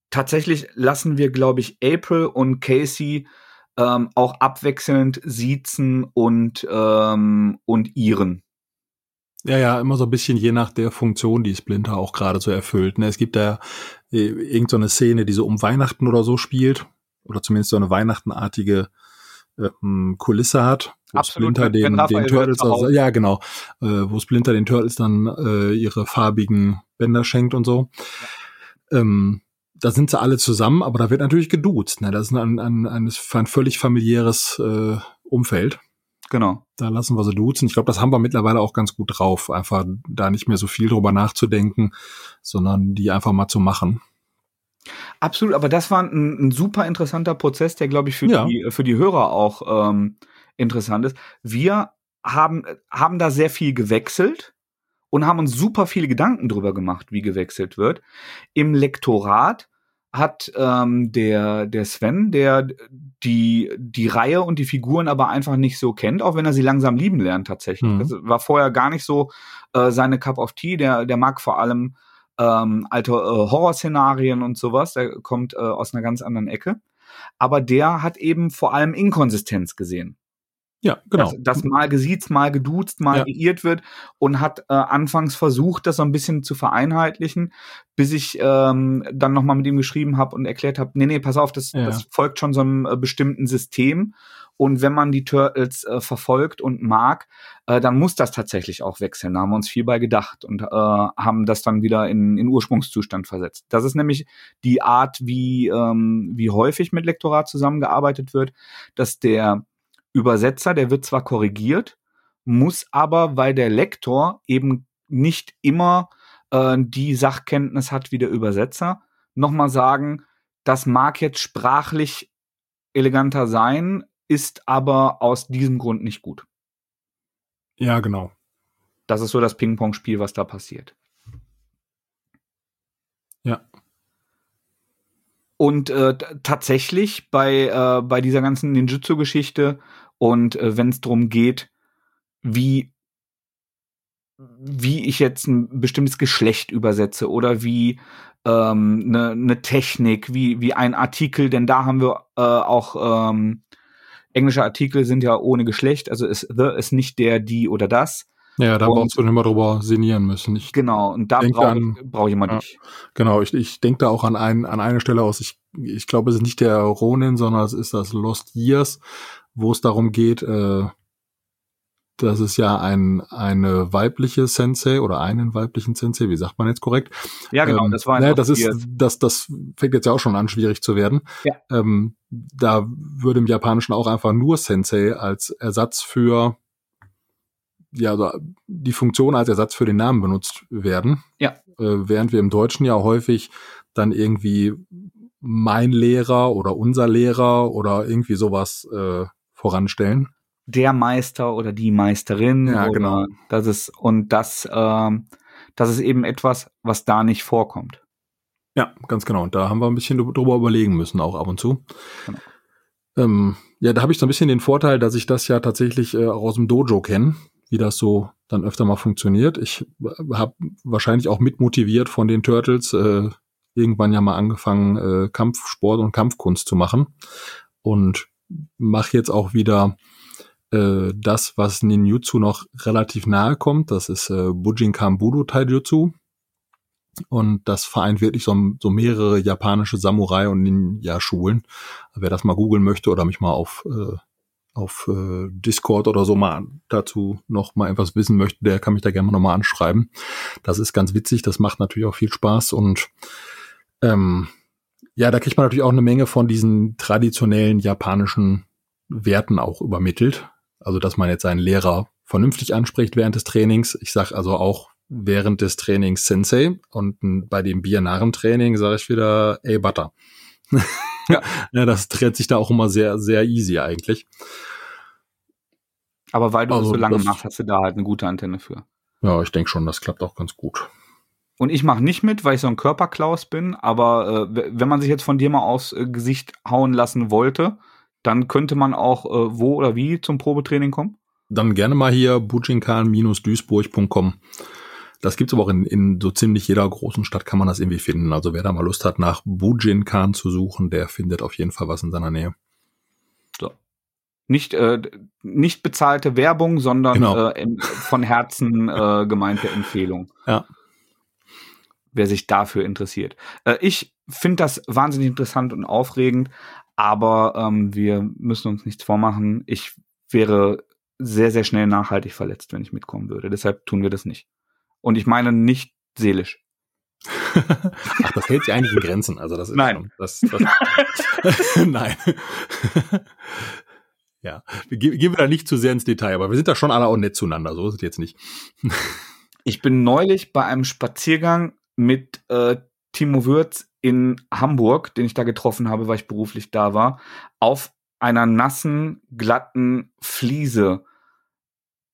[SPEAKER 1] tatsächlich lassen wir, glaube ich, April und Casey ähm, auch abwechselnd siezen und, ähm, und ihren.
[SPEAKER 2] Ja, ja, immer so ein bisschen je nach der Funktion, die Splinter auch gerade so erfüllt. Ne? Es gibt da äh, irgendeine so Szene, die so um Weihnachten oder so spielt, oder zumindest so eine Weihnachtenartige ähm, Kulisse hat,
[SPEAKER 1] wo Absolut, Splinter den, den
[SPEAKER 2] Turtles, also, ja genau, äh, wo Splinter den Turtles dann äh, ihre farbigen Bänder schenkt und so. Ja. Ähm, da sind sie alle zusammen, aber da wird natürlich geduzt. Ne? Das ist ein, ein, ein, ein völlig familiäres äh, Umfeld.
[SPEAKER 1] Genau.
[SPEAKER 2] Da lassen wir sie duzen. Ich glaube, das haben wir mittlerweile auch ganz gut drauf, einfach da nicht mehr so viel drüber nachzudenken, sondern die einfach mal zu machen.
[SPEAKER 1] Absolut, aber das war ein, ein super interessanter Prozess, der, glaube ich, für, ja. die, für die Hörer auch ähm, interessant ist. Wir haben, haben da sehr viel gewechselt und haben uns super viele Gedanken drüber gemacht, wie gewechselt wird. Im Lektorat hat ähm, der, der Sven, der die, die Reihe und die Figuren aber einfach nicht so kennt, auch wenn er sie langsam lieben lernt tatsächlich. Mhm. Das war vorher gar nicht so äh, seine Cup of Tea. Der, der mag vor allem ähm, alte äh, Horrorszenarien und sowas. Der kommt äh, aus einer ganz anderen Ecke. Aber der hat eben vor allem Inkonsistenz gesehen.
[SPEAKER 2] Ja, genau.
[SPEAKER 1] Dass, dass mal gesiezt, mal geduzt, mal ja. geirrt wird und hat äh, anfangs versucht, das so ein bisschen zu vereinheitlichen, bis ich ähm, dann nochmal mit ihm geschrieben habe und erklärt habe, nee, nee, pass auf, das, ja. das folgt schon so einem äh, bestimmten System. Und wenn man die Turtles äh, verfolgt und mag, äh, dann muss das tatsächlich auch wechseln. Da haben wir uns viel bei gedacht und äh, haben das dann wieder in, in Ursprungszustand versetzt. Das ist nämlich die Art, wie, ähm, wie häufig mit Lektorat zusammengearbeitet wird, dass der Übersetzer, der wird zwar korrigiert, muss aber, weil der Lektor eben nicht immer äh, die Sachkenntnis hat wie der Übersetzer, nochmal sagen, das mag jetzt sprachlich eleganter sein, ist aber aus diesem Grund nicht gut.
[SPEAKER 2] Ja, genau.
[SPEAKER 1] Das ist so das Ping-Pong-Spiel, was da passiert.
[SPEAKER 2] Ja.
[SPEAKER 1] Und äh, tatsächlich bei, äh, bei dieser ganzen Ninjutsu-Geschichte und äh, wenn es darum geht, wie wie ich jetzt ein bestimmtes Geschlecht übersetze oder wie ähm, eine ne Technik, wie, wie ein Artikel, denn da haben wir äh, auch ähm, englische Artikel sind ja ohne Geschlecht, also ist the ist nicht der, die oder das.
[SPEAKER 2] Ja, da brauchst du nicht mal drüber sinnieren müssen. Ich
[SPEAKER 1] genau, und da brauche ich, brauch ich immer ja, dich.
[SPEAKER 2] Genau, ich, ich denke da auch an, ein, an eine Stelle aus. Ich, ich glaube, es ist nicht der Ronin, sondern es ist das Lost Years, wo es darum geht, äh, das ist ja ein, eine weibliche Sensei oder einen weiblichen Sensei, wie sagt man jetzt korrekt?
[SPEAKER 1] Ja, genau, ähm, das war
[SPEAKER 2] ein ne, das ist, das, das fängt jetzt ja auch schon an, schwierig zu werden. Ja. Ähm, da würde im Japanischen auch einfach nur Sensei als Ersatz für ja, also die Funktion als Ersatz für den Namen benutzt werden.
[SPEAKER 1] Ja.
[SPEAKER 2] Äh, während wir im Deutschen ja häufig dann irgendwie mein Lehrer oder unser Lehrer oder irgendwie sowas äh, voranstellen
[SPEAKER 1] der Meister oder die Meisterin.
[SPEAKER 2] Ja, genau.
[SPEAKER 1] Das ist, und das, ähm, das ist eben etwas, was da nicht vorkommt.
[SPEAKER 2] Ja, ganz genau. Und da haben wir ein bisschen drüber überlegen müssen, auch ab und zu. Genau. Ähm, ja, da habe ich so ein bisschen den Vorteil, dass ich das ja tatsächlich äh, auch aus dem Dojo kenne, wie das so dann öfter mal funktioniert. Ich habe wahrscheinlich auch mitmotiviert von den Turtles äh, irgendwann ja mal angefangen, äh, Kampfsport und Kampfkunst zu machen. Und mache jetzt auch wieder äh, das, was Ninjutsu noch relativ nahe kommt. Das ist äh, Bujinkan Budo Taijutsu. Und das vereint wirklich so, so mehrere japanische Samurai- und Ninja-Schulen. Wer das mal googeln möchte oder mich mal auf, äh, auf äh, Discord oder so mal dazu noch mal etwas wissen möchte, der kann mich da gerne mal anschreiben. Das ist ganz witzig, das macht natürlich auch viel Spaß und ähm, ja, da kriegt man natürlich auch eine Menge von diesen traditionellen japanischen Werten auch übermittelt. Also, dass man jetzt seinen Lehrer vernünftig anspricht während des Trainings. Ich sage also auch während des Trainings Sensei und bei dem Bier-Narren-Training sage ich wieder, ey, Butter. Ja. ja, das dreht sich da auch immer sehr, sehr easy eigentlich.
[SPEAKER 1] Aber weil du also, das so lange das, machst, hast du da halt eine gute Antenne für.
[SPEAKER 2] Ja, ich denke schon, das klappt auch ganz gut.
[SPEAKER 1] Und ich mache nicht mit, weil ich so ein Körperklaus bin, aber äh, wenn man sich jetzt von dir mal aufs äh, Gesicht hauen lassen wollte, dann könnte man auch äh, wo oder wie zum Probetraining kommen?
[SPEAKER 2] Dann gerne mal hier bujinkan-duisburg.com. Das gibt's aber auch in, in so ziemlich jeder großen Stadt kann man das irgendwie finden. Also wer da mal Lust hat, nach Bujinkan zu suchen, der findet auf jeden Fall was in seiner Nähe.
[SPEAKER 1] So. Nicht, äh, nicht bezahlte Werbung, sondern genau. äh, von Herzen äh, gemeinte Empfehlung.
[SPEAKER 2] Ja.
[SPEAKER 1] Wer sich dafür interessiert. Äh, ich finde das wahnsinnig interessant und aufregend, aber ähm, wir müssen uns nichts vormachen. Ich wäre sehr, sehr schnell nachhaltig verletzt, wenn ich mitkommen würde. Deshalb tun wir das nicht. Und ich meine nicht seelisch.
[SPEAKER 2] Ach, das hält sich eigentlich in Grenzen. Also das ist
[SPEAKER 1] Nein.
[SPEAKER 2] Das, das Nein. ja, wir gehen wir da nicht zu sehr ins Detail, aber wir sind da schon alle auch nett zueinander. So ist es jetzt nicht.
[SPEAKER 1] ich bin neulich bei einem Spaziergang mit äh, Timo Würz in Hamburg, den ich da getroffen habe, weil ich beruflich da war, auf einer nassen, glatten Fliese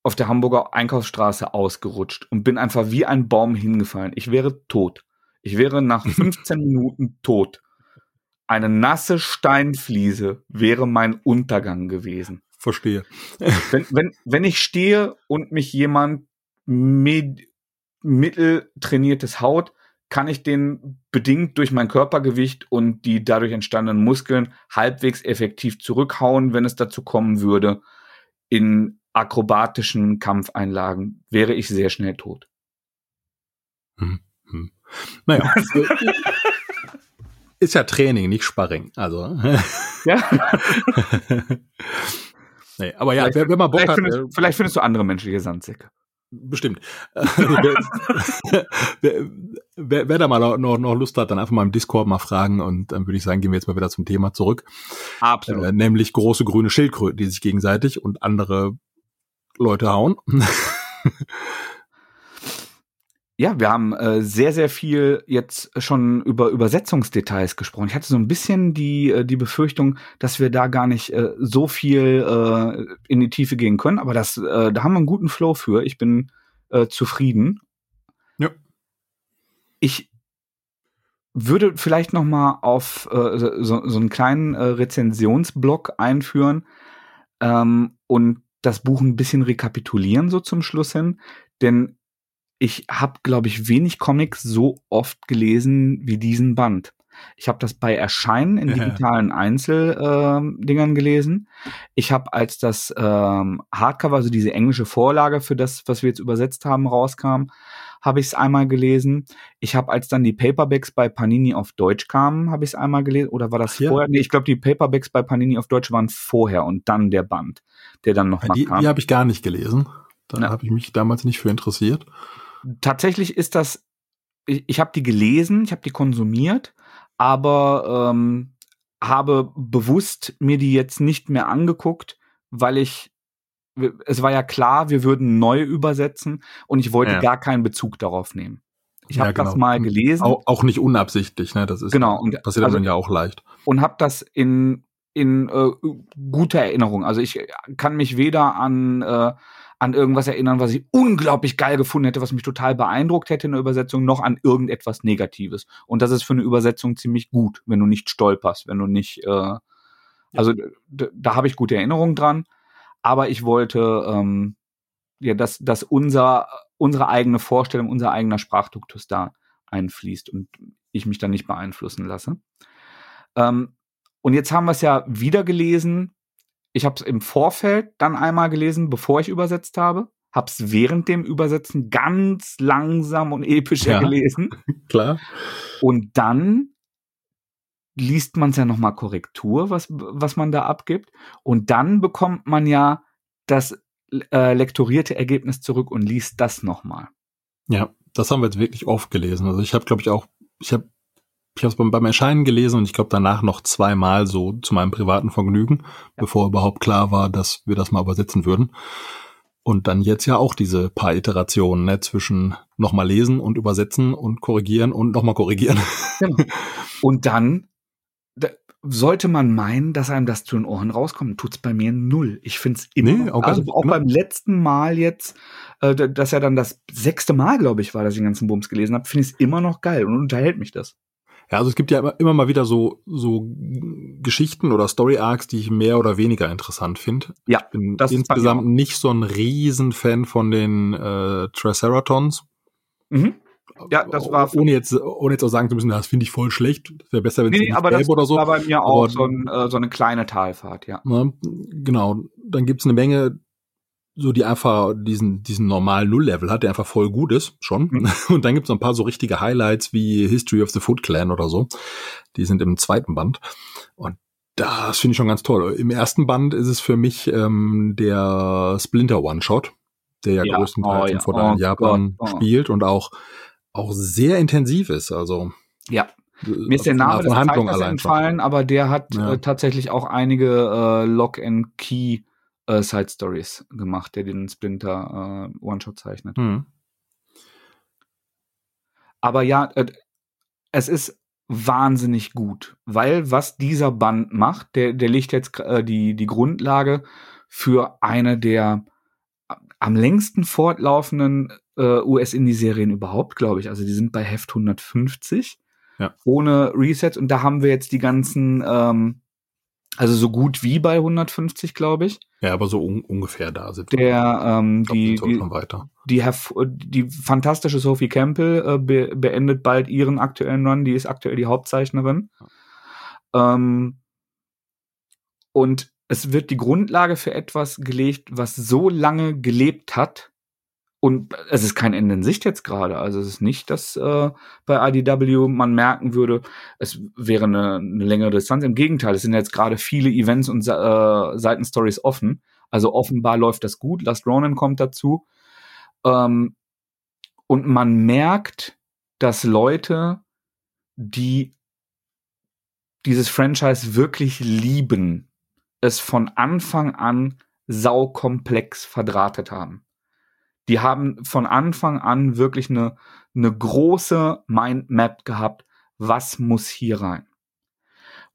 [SPEAKER 1] auf der Hamburger Einkaufsstraße ausgerutscht und bin einfach wie ein Baum hingefallen. Ich wäre tot. Ich wäre nach 15 Minuten tot. Eine nasse Steinfliese wäre mein Untergang gewesen.
[SPEAKER 2] Verstehe.
[SPEAKER 1] wenn, wenn, wenn ich stehe und mich jemand mit, mitteltrainiertes haut, kann ich den bedingt durch mein Körpergewicht und die dadurch entstandenen Muskeln halbwegs effektiv zurückhauen, wenn es dazu kommen würde. In akrobatischen Kampfeinlagen wäre ich sehr schnell tot.
[SPEAKER 2] Hm, hm. Naja. ist ja Training, nicht Sparring. Also.
[SPEAKER 1] ja.
[SPEAKER 2] nee, aber ja, wenn man Bock
[SPEAKER 1] vielleicht
[SPEAKER 2] hat.
[SPEAKER 1] Findest, äh, vielleicht findest du andere menschliche Sandsäcke.
[SPEAKER 2] Bestimmt. wer, wer, wer, da mal noch, noch Lust hat, dann einfach mal im Discord mal fragen und dann würde ich sagen, gehen wir jetzt mal wieder zum Thema zurück.
[SPEAKER 1] Absolut.
[SPEAKER 2] Äh, nämlich große grüne Schildkröten, die sich gegenseitig und andere Leute hauen.
[SPEAKER 1] Ja, wir haben äh, sehr, sehr viel jetzt schon über Übersetzungsdetails gesprochen. Ich hatte so ein bisschen die, äh, die Befürchtung, dass wir da gar nicht äh, so viel äh, in die Tiefe gehen können, aber das, äh, da haben wir einen guten Flow für. Ich bin äh, zufrieden.
[SPEAKER 2] Ja.
[SPEAKER 1] Ich würde vielleicht noch mal auf äh, so, so einen kleinen äh, Rezensionsblock einführen ähm, und das Buch ein bisschen rekapitulieren so zum Schluss hin, denn ich habe, glaube ich, wenig Comics so oft gelesen wie diesen Band. Ich habe das bei Erscheinen in digitalen Einzeldingern ähm, gelesen. Ich habe, als das ähm, Hardcover, also diese englische Vorlage für das, was wir jetzt übersetzt haben, rauskam, habe ich es einmal gelesen. Ich habe, als dann die Paperbacks bei Panini auf Deutsch kamen, habe ich es einmal gelesen. Oder war das ja. vorher? Nee, ich glaube, die Paperbacks bei Panini auf Deutsch waren vorher und dann der Band, der dann noch
[SPEAKER 2] ja, die,
[SPEAKER 1] kam.
[SPEAKER 2] Die habe ich gar nicht gelesen. Da ja. habe ich mich damals nicht für interessiert.
[SPEAKER 1] Tatsächlich ist das, ich, ich habe die gelesen, ich habe die konsumiert, aber ähm, habe bewusst mir die jetzt nicht mehr angeguckt, weil ich es war ja klar, wir würden neu übersetzen und ich wollte ja. gar keinen Bezug darauf nehmen. Ich habe ja, genau. das mal gelesen.
[SPEAKER 2] Auch, auch, nicht unabsichtlich, ne? Das ist
[SPEAKER 1] genau und
[SPEAKER 2] passiert also, dann ja auch leicht.
[SPEAKER 1] Und habe das in in äh, guter Erinnerung. Also ich kann mich weder an äh, an irgendwas erinnern, was ich unglaublich geil gefunden hätte, was mich total beeindruckt hätte in der Übersetzung, noch an irgendetwas Negatives. Und das ist für eine Übersetzung ziemlich gut, wenn du nicht stolperst, wenn du nicht, äh, also da, da habe ich gute Erinnerungen dran aber ich wollte ähm, ja, dass, dass unser, unsere eigene Vorstellung, unser eigener Sprachduktus da einfließt und ich mich dann nicht beeinflussen lasse. Ähm, und jetzt haben wir es ja wieder gelesen. Ich habe es im Vorfeld dann einmal gelesen, bevor ich übersetzt habe. Habe es während dem Übersetzen ganz langsam und epischer ja, gelesen.
[SPEAKER 2] Klar.
[SPEAKER 1] Und dann liest man es ja nochmal Korrektur, was, was man da abgibt. Und dann bekommt man ja das äh, lektorierte Ergebnis zurück und liest das nochmal.
[SPEAKER 2] Ja, das haben wir jetzt wirklich oft gelesen. Also ich habe, glaube ich, auch, ich habe ich habe es beim, Erscheinen gelesen und ich glaube danach noch zweimal so zu meinem privaten Vergnügen, ja. bevor überhaupt klar war, dass wir das mal übersetzen würden. Und dann jetzt ja auch diese paar Iterationen ne, zwischen nochmal lesen und übersetzen und korrigieren und nochmal korrigieren.
[SPEAKER 1] Genau. Und dann sollte man meinen, dass einem das zu den Ohren rauskommt, tut's bei mir null. Ich find's immer, nee, auch, also auch beim letzten Mal jetzt, äh, das ja dann das sechste Mal, glaube ich, war, dass ich den ganzen Bums gelesen habe, finde ich immer noch geil und unterhält mich das.
[SPEAKER 2] Ja, also es gibt ja immer, immer mal wieder so, so Geschichten oder Story Arcs, die ich mehr oder weniger interessant finde.
[SPEAKER 1] Ja,
[SPEAKER 2] ich bin insgesamt nicht so ein Riesenfan von den äh, Triceratons.
[SPEAKER 1] Mhm. Ja, das war
[SPEAKER 2] ohne jetzt ohne jetzt auch sagen zu müssen, das finde ich voll schlecht. Wäre besser, wenn es
[SPEAKER 1] nee, nicht aber das oder so. war bei mir auch aber, so, ein, äh, so eine kleine Talfahrt, ja.
[SPEAKER 2] Na, genau, dann gibt's eine Menge so die einfach diesen diesen normalen Null-Level hat, der einfach voll gut ist, schon. Mhm. Und dann gibt's noch ein paar so richtige Highlights wie History of the Foot Clan oder so. Die sind im zweiten Band. Und das finde ich schon ganz toll. Im ersten Band ist es für mich ähm, der Splinter One-Shot, der ja, ja. größtenteils oh, ja. von oh, Japan. Oh. spielt und auch auch sehr intensiv ist. Also
[SPEAKER 1] ja. Mir ist der Name des Handlung allein entfallen, aber der hat ja. äh, tatsächlich auch einige äh, Lock and Key äh, Side Stories gemacht, der den Splinter äh, One-Shot zeichnet. Mhm. Aber ja, äh, es ist wahnsinnig gut, weil was dieser Band macht, der, der legt jetzt äh, die, die Grundlage für eine der am längsten fortlaufenden äh, US-Indie-Serien überhaupt, glaube ich. Also die sind bei Heft 150 ja. ohne Resets und da haben wir jetzt die ganzen, ähm, also so gut wie bei 150, glaube ich.
[SPEAKER 2] Ja, aber so un ungefähr da sind.
[SPEAKER 1] Der, ähm, glaub, die, die, die, die, fantastische Sophie Campbell äh, be beendet bald ihren aktuellen Run, die ist aktuell die Hauptzeichnerin. Ja. Ähm, und es wird die Grundlage für etwas gelegt, was so lange gelebt hat, und es ist kein Ende in Sicht jetzt gerade. Also es ist nicht, dass äh, bei IDW man merken würde, es wäre eine, eine längere Distanz. Im Gegenteil, es sind jetzt gerade viele Events und äh, Seitenstories offen. Also offenbar läuft das gut. Last Ronin kommt dazu. Ähm, und man merkt, dass Leute, die dieses Franchise wirklich lieben, es von Anfang an saukomplex verdrahtet haben die haben von Anfang an wirklich eine, eine große Mindmap gehabt, was muss hier rein.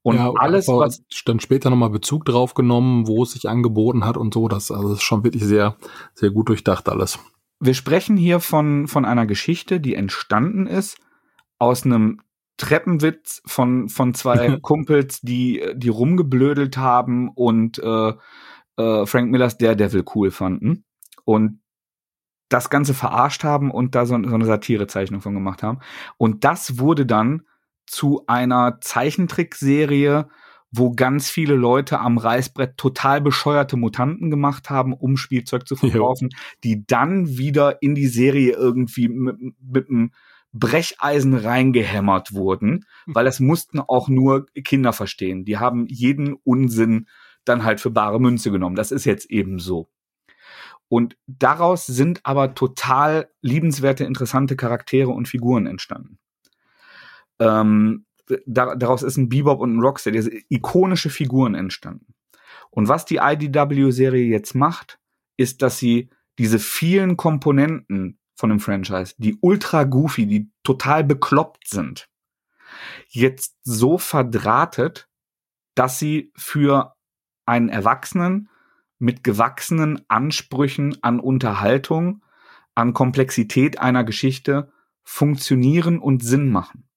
[SPEAKER 2] Und ja, alles, was dann später nochmal Bezug drauf genommen, wo es sich angeboten hat und so, das, also das ist schon wirklich sehr, sehr gut durchdacht alles.
[SPEAKER 1] Wir sprechen hier von, von einer Geschichte, die entstanden ist aus einem Treppenwitz von, von zwei Kumpels, die, die rumgeblödelt haben und äh, äh, Frank Millers Daredevil cool fanden. Und das Ganze verarscht haben und da so, so eine Satirezeichnung von gemacht haben. Und das wurde dann zu einer Zeichentrickserie, wo ganz viele Leute am Reißbrett total bescheuerte Mutanten gemacht haben, um Spielzeug zu verkaufen, jo. die dann wieder in die Serie irgendwie mit, mit einem Brecheisen reingehämmert wurden, weil das mussten auch nur Kinder verstehen. Die haben jeden Unsinn dann halt für bare Münze genommen. Das ist jetzt eben so. Und daraus sind aber total liebenswerte, interessante Charaktere und Figuren entstanden. Ähm, da, daraus ist ein Bebop und ein Rocksteady, also ikonische Figuren entstanden. Und was die IDW-Serie jetzt macht, ist, dass sie diese vielen Komponenten von dem Franchise, die ultra goofy, die total bekloppt sind, jetzt so verdrahtet, dass sie für einen Erwachsenen mit gewachsenen Ansprüchen an Unterhaltung, an Komplexität einer Geschichte funktionieren und Sinn machen.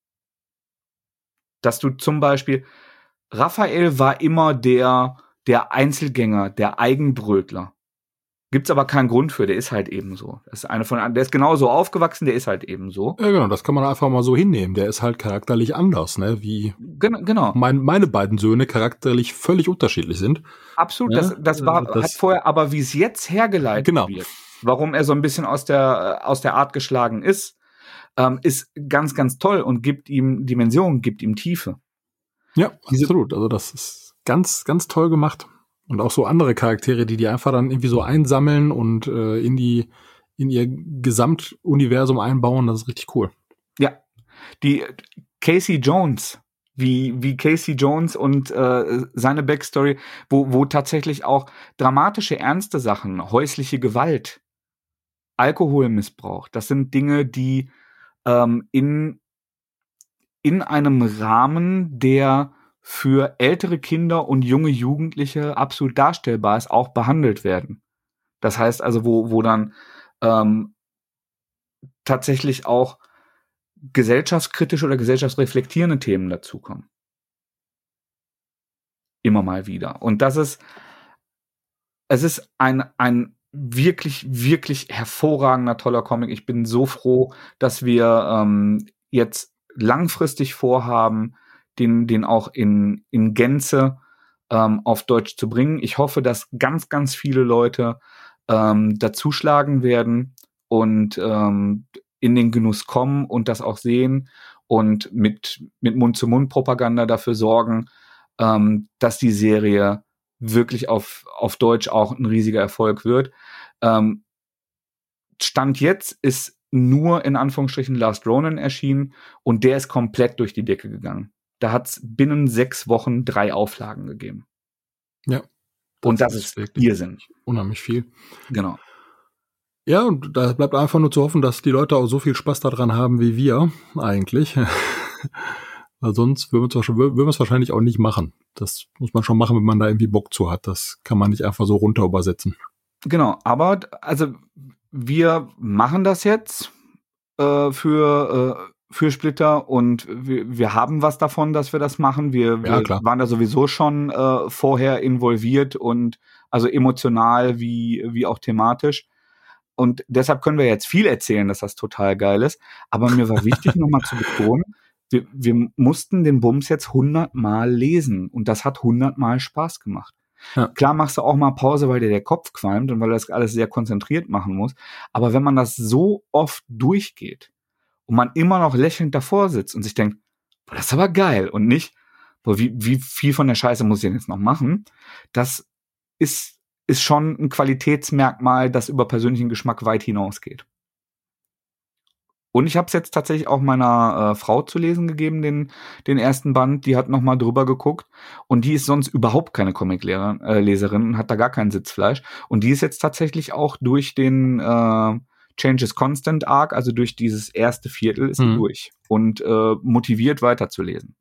[SPEAKER 1] Dass du zum Beispiel, Raphael war immer der, der Einzelgänger, der Eigenbrötler. Gibt's aber keinen Grund für, der ist halt eben so. Das ist eine von, der ist genauso aufgewachsen, der ist halt eben so.
[SPEAKER 2] Ja, genau, das kann man einfach mal so hinnehmen. Der ist halt charakterlich anders, ne, wie
[SPEAKER 1] Gen genau.
[SPEAKER 2] Mein, meine beiden Söhne charakterlich völlig unterschiedlich sind.
[SPEAKER 1] Absolut, ja? das, das war, das, hat vorher, aber wie es jetzt hergeleitet
[SPEAKER 2] genau.
[SPEAKER 1] wird, warum er so ein bisschen aus der, aus der Art geschlagen ist, ähm, ist ganz, ganz toll und gibt ihm Dimension, gibt ihm Tiefe.
[SPEAKER 2] Ja, Diese, absolut. Also das ist ganz, ganz toll gemacht. Und auch so andere Charaktere, die die einfach dann irgendwie so einsammeln und äh, in die in ihr Gesamtuniversum einbauen, das ist richtig cool.
[SPEAKER 1] Ja, die Casey Jones, wie wie Casey Jones und äh, seine Backstory, wo wo tatsächlich auch dramatische ernste Sachen, häusliche Gewalt, Alkoholmissbrauch, das sind Dinge, die ähm, in in einem Rahmen, der für ältere Kinder und junge Jugendliche absolut darstellbar ist, auch behandelt werden. Das heißt also, wo, wo dann ähm, tatsächlich auch gesellschaftskritische oder gesellschaftsreflektierende Themen dazukommen. Immer mal wieder. Und das ist, es ist ein, ein wirklich, wirklich hervorragender, toller Comic. Ich bin so froh, dass wir ähm, jetzt langfristig vorhaben, den, den auch in, in Gänze ähm, auf Deutsch zu bringen. Ich hoffe, dass ganz, ganz viele Leute ähm, dazuschlagen werden und ähm, in den Genuss kommen und das auch sehen und mit, mit Mund-zu-Mund-Propaganda dafür sorgen, ähm, dass die Serie wirklich auf, auf Deutsch auch ein riesiger Erfolg wird. Ähm, Stand jetzt ist nur in Anführungsstrichen Last Ronin erschienen und der ist komplett durch die Decke gegangen. Da hat es binnen sechs Wochen drei Auflagen gegeben.
[SPEAKER 2] Ja.
[SPEAKER 1] Das und das ist, ist wirklich Irrsinn.
[SPEAKER 2] Unheimlich viel.
[SPEAKER 1] Genau.
[SPEAKER 2] Ja, und da bleibt einfach nur zu hoffen, dass die Leute auch so viel Spaß daran haben wie wir eigentlich. Weil sonst würden wir es wahrscheinlich auch nicht machen. Das muss man schon machen, wenn man da irgendwie Bock zu hat. Das kann man nicht einfach so runter übersetzen.
[SPEAKER 1] Genau, aber also wir machen das jetzt äh, für äh, für Splitter und wir, wir haben was davon, dass wir das machen. Wir, wir
[SPEAKER 2] ja,
[SPEAKER 1] waren da sowieso schon äh, vorher involviert und also emotional wie, wie auch thematisch. Und deshalb können wir jetzt viel erzählen, dass das total geil ist. Aber mir war wichtig, nochmal zu betonen, wir, wir mussten den Bums jetzt hundertmal lesen und das hat hundertmal Spaß gemacht. Ja. Klar machst du auch mal Pause, weil dir der Kopf qualmt und weil du das alles sehr konzentriert machen musst. Aber wenn man das so oft durchgeht, und man immer noch lächelnd davor sitzt und sich denkt, boah, das ist aber geil und nicht, boah, wie, wie viel von der Scheiße muss ich denn jetzt noch machen? Das ist, ist schon ein Qualitätsmerkmal, das über persönlichen Geschmack weit hinausgeht. Und ich habe es jetzt tatsächlich auch meiner äh, Frau zu lesen gegeben, den, den ersten Band. Die hat noch mal drüber geguckt und die ist sonst überhaupt keine Comic-Leserin äh, und hat da gar kein Sitzfleisch. Und die ist jetzt tatsächlich auch durch den äh, Changes Constant Arc, also durch dieses erste Viertel, ist mhm. durch und äh, motiviert weiterzulesen.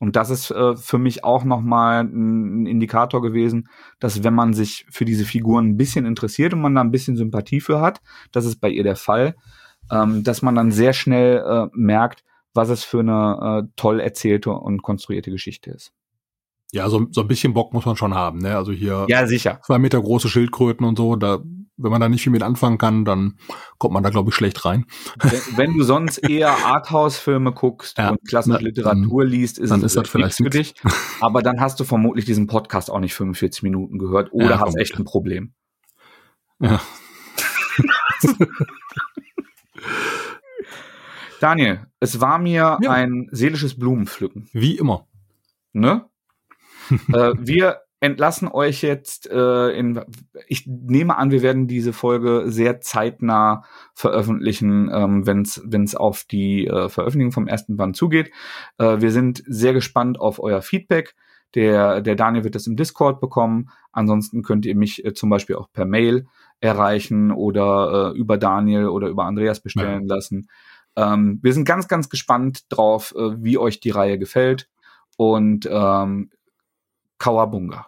[SPEAKER 1] Und das ist äh, für mich auch nochmal ein Indikator gewesen, dass wenn man sich für diese Figuren ein bisschen interessiert und man da ein bisschen Sympathie für hat, das ist bei ihr der Fall, ähm, dass man dann sehr schnell äh, merkt, was es für eine äh, toll erzählte und konstruierte Geschichte ist.
[SPEAKER 2] Ja, so, so ein bisschen Bock muss man schon haben, ne? Also hier
[SPEAKER 1] ja, sicher.
[SPEAKER 2] zwei Meter große Schildkröten und so, da wenn man da nicht viel mit anfangen kann, dann kommt man da, glaube ich, schlecht rein.
[SPEAKER 1] Wenn, wenn du sonst eher Arthouse-Filme guckst ja, und klassische Literatur liest,
[SPEAKER 2] ist dann es ist das vielleicht
[SPEAKER 1] für dich. Aber dann hast du vermutlich diesen Podcast auch nicht 45 Minuten gehört oder ja, hast echt ein Problem.
[SPEAKER 2] Ja.
[SPEAKER 1] Daniel, es war mir ja. ein seelisches Blumenpflücken.
[SPEAKER 2] Wie immer.
[SPEAKER 1] Ne? äh, wir entlassen euch jetzt äh, in. Ich nehme an, wir werden diese Folge sehr zeitnah veröffentlichen, ähm, wenn es auf die äh, Veröffentlichung vom ersten Band zugeht. Äh, wir sind sehr gespannt auf euer Feedback. Der, der Daniel wird das im Discord bekommen. Ansonsten könnt ihr mich äh, zum Beispiel auch per Mail erreichen oder äh, über Daniel oder über Andreas bestellen ja. lassen. Ähm, wir sind ganz, ganz gespannt drauf, äh, wie euch die Reihe gefällt. Und ähm, Kawabunga.